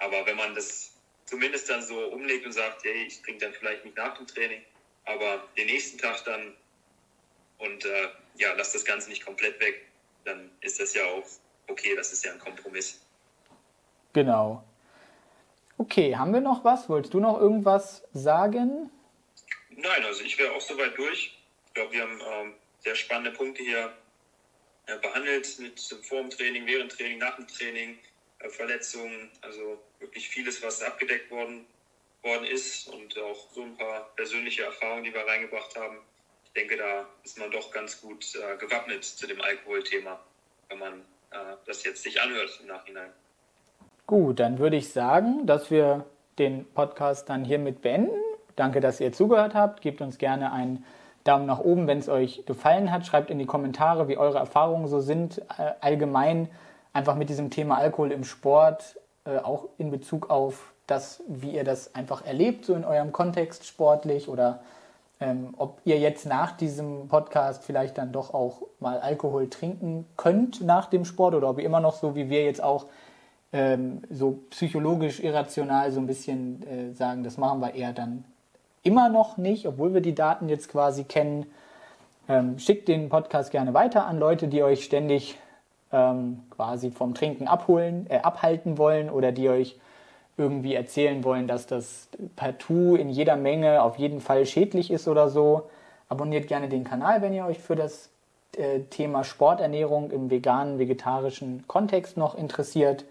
Aber wenn man das zumindest dann so umlegt und sagt, hey, ich trinke dann vielleicht nicht nach dem Training, aber den nächsten Tag dann und äh, ja, lass das Ganze nicht komplett weg, dann ist das ja auch okay, das ist ja ein Kompromiss. Genau. Okay, haben wir noch was? Wolltest du noch irgendwas sagen? Nein, also ich wäre auch soweit durch. Ich glaube, wir haben ähm, sehr spannende Punkte hier äh, behandelt mit vor dem Training, während Training, nach dem Training, äh, Verletzungen, also wirklich vieles, was abgedeckt worden, worden ist und auch so ein paar persönliche Erfahrungen, die wir reingebracht haben. Ich denke, da ist man doch ganz gut äh, gewappnet zu dem Alkoholthema, wenn man äh, das jetzt sich anhört im Nachhinein. Gut, dann würde ich sagen, dass wir den Podcast dann hiermit beenden. Danke, dass ihr zugehört habt. Gebt uns gerne ein Daumen nach oben, wenn es euch gefallen hat. Schreibt in die Kommentare, wie eure Erfahrungen so sind. Äh, allgemein einfach mit diesem Thema Alkohol im Sport, äh, auch in Bezug auf das, wie ihr das einfach erlebt, so in eurem Kontext sportlich oder ähm, ob ihr jetzt nach diesem Podcast vielleicht dann doch auch mal Alkohol trinken könnt nach dem Sport oder ob ihr immer noch so wie wir jetzt auch ähm, so psychologisch irrational so ein bisschen äh, sagen, das machen wir eher dann immer noch nicht, obwohl wir die Daten jetzt quasi kennen. Ähm, schickt den Podcast gerne weiter an Leute, die euch ständig ähm, quasi vom Trinken abholen, äh, abhalten wollen oder die euch irgendwie erzählen wollen, dass das partout in jeder Menge auf jeden Fall schädlich ist oder so. Abonniert gerne den Kanal, wenn ihr euch für das äh, Thema Sporternährung im veganen, vegetarischen Kontext noch interessiert.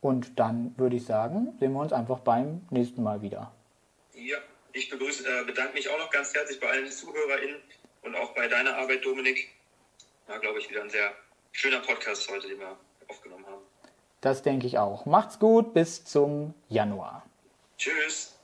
Und dann würde ich sagen, sehen wir uns einfach beim nächsten Mal wieder. Ja, ich begrüße, äh, bedanke mich auch noch ganz herzlich bei allen ZuhörerInnen und auch bei deiner Arbeit, Dominik. War, glaube ich, wieder ein sehr schöner Podcast heute, den wir aufgenommen haben. Das denke ich auch. Macht's gut, bis zum Januar. Tschüss.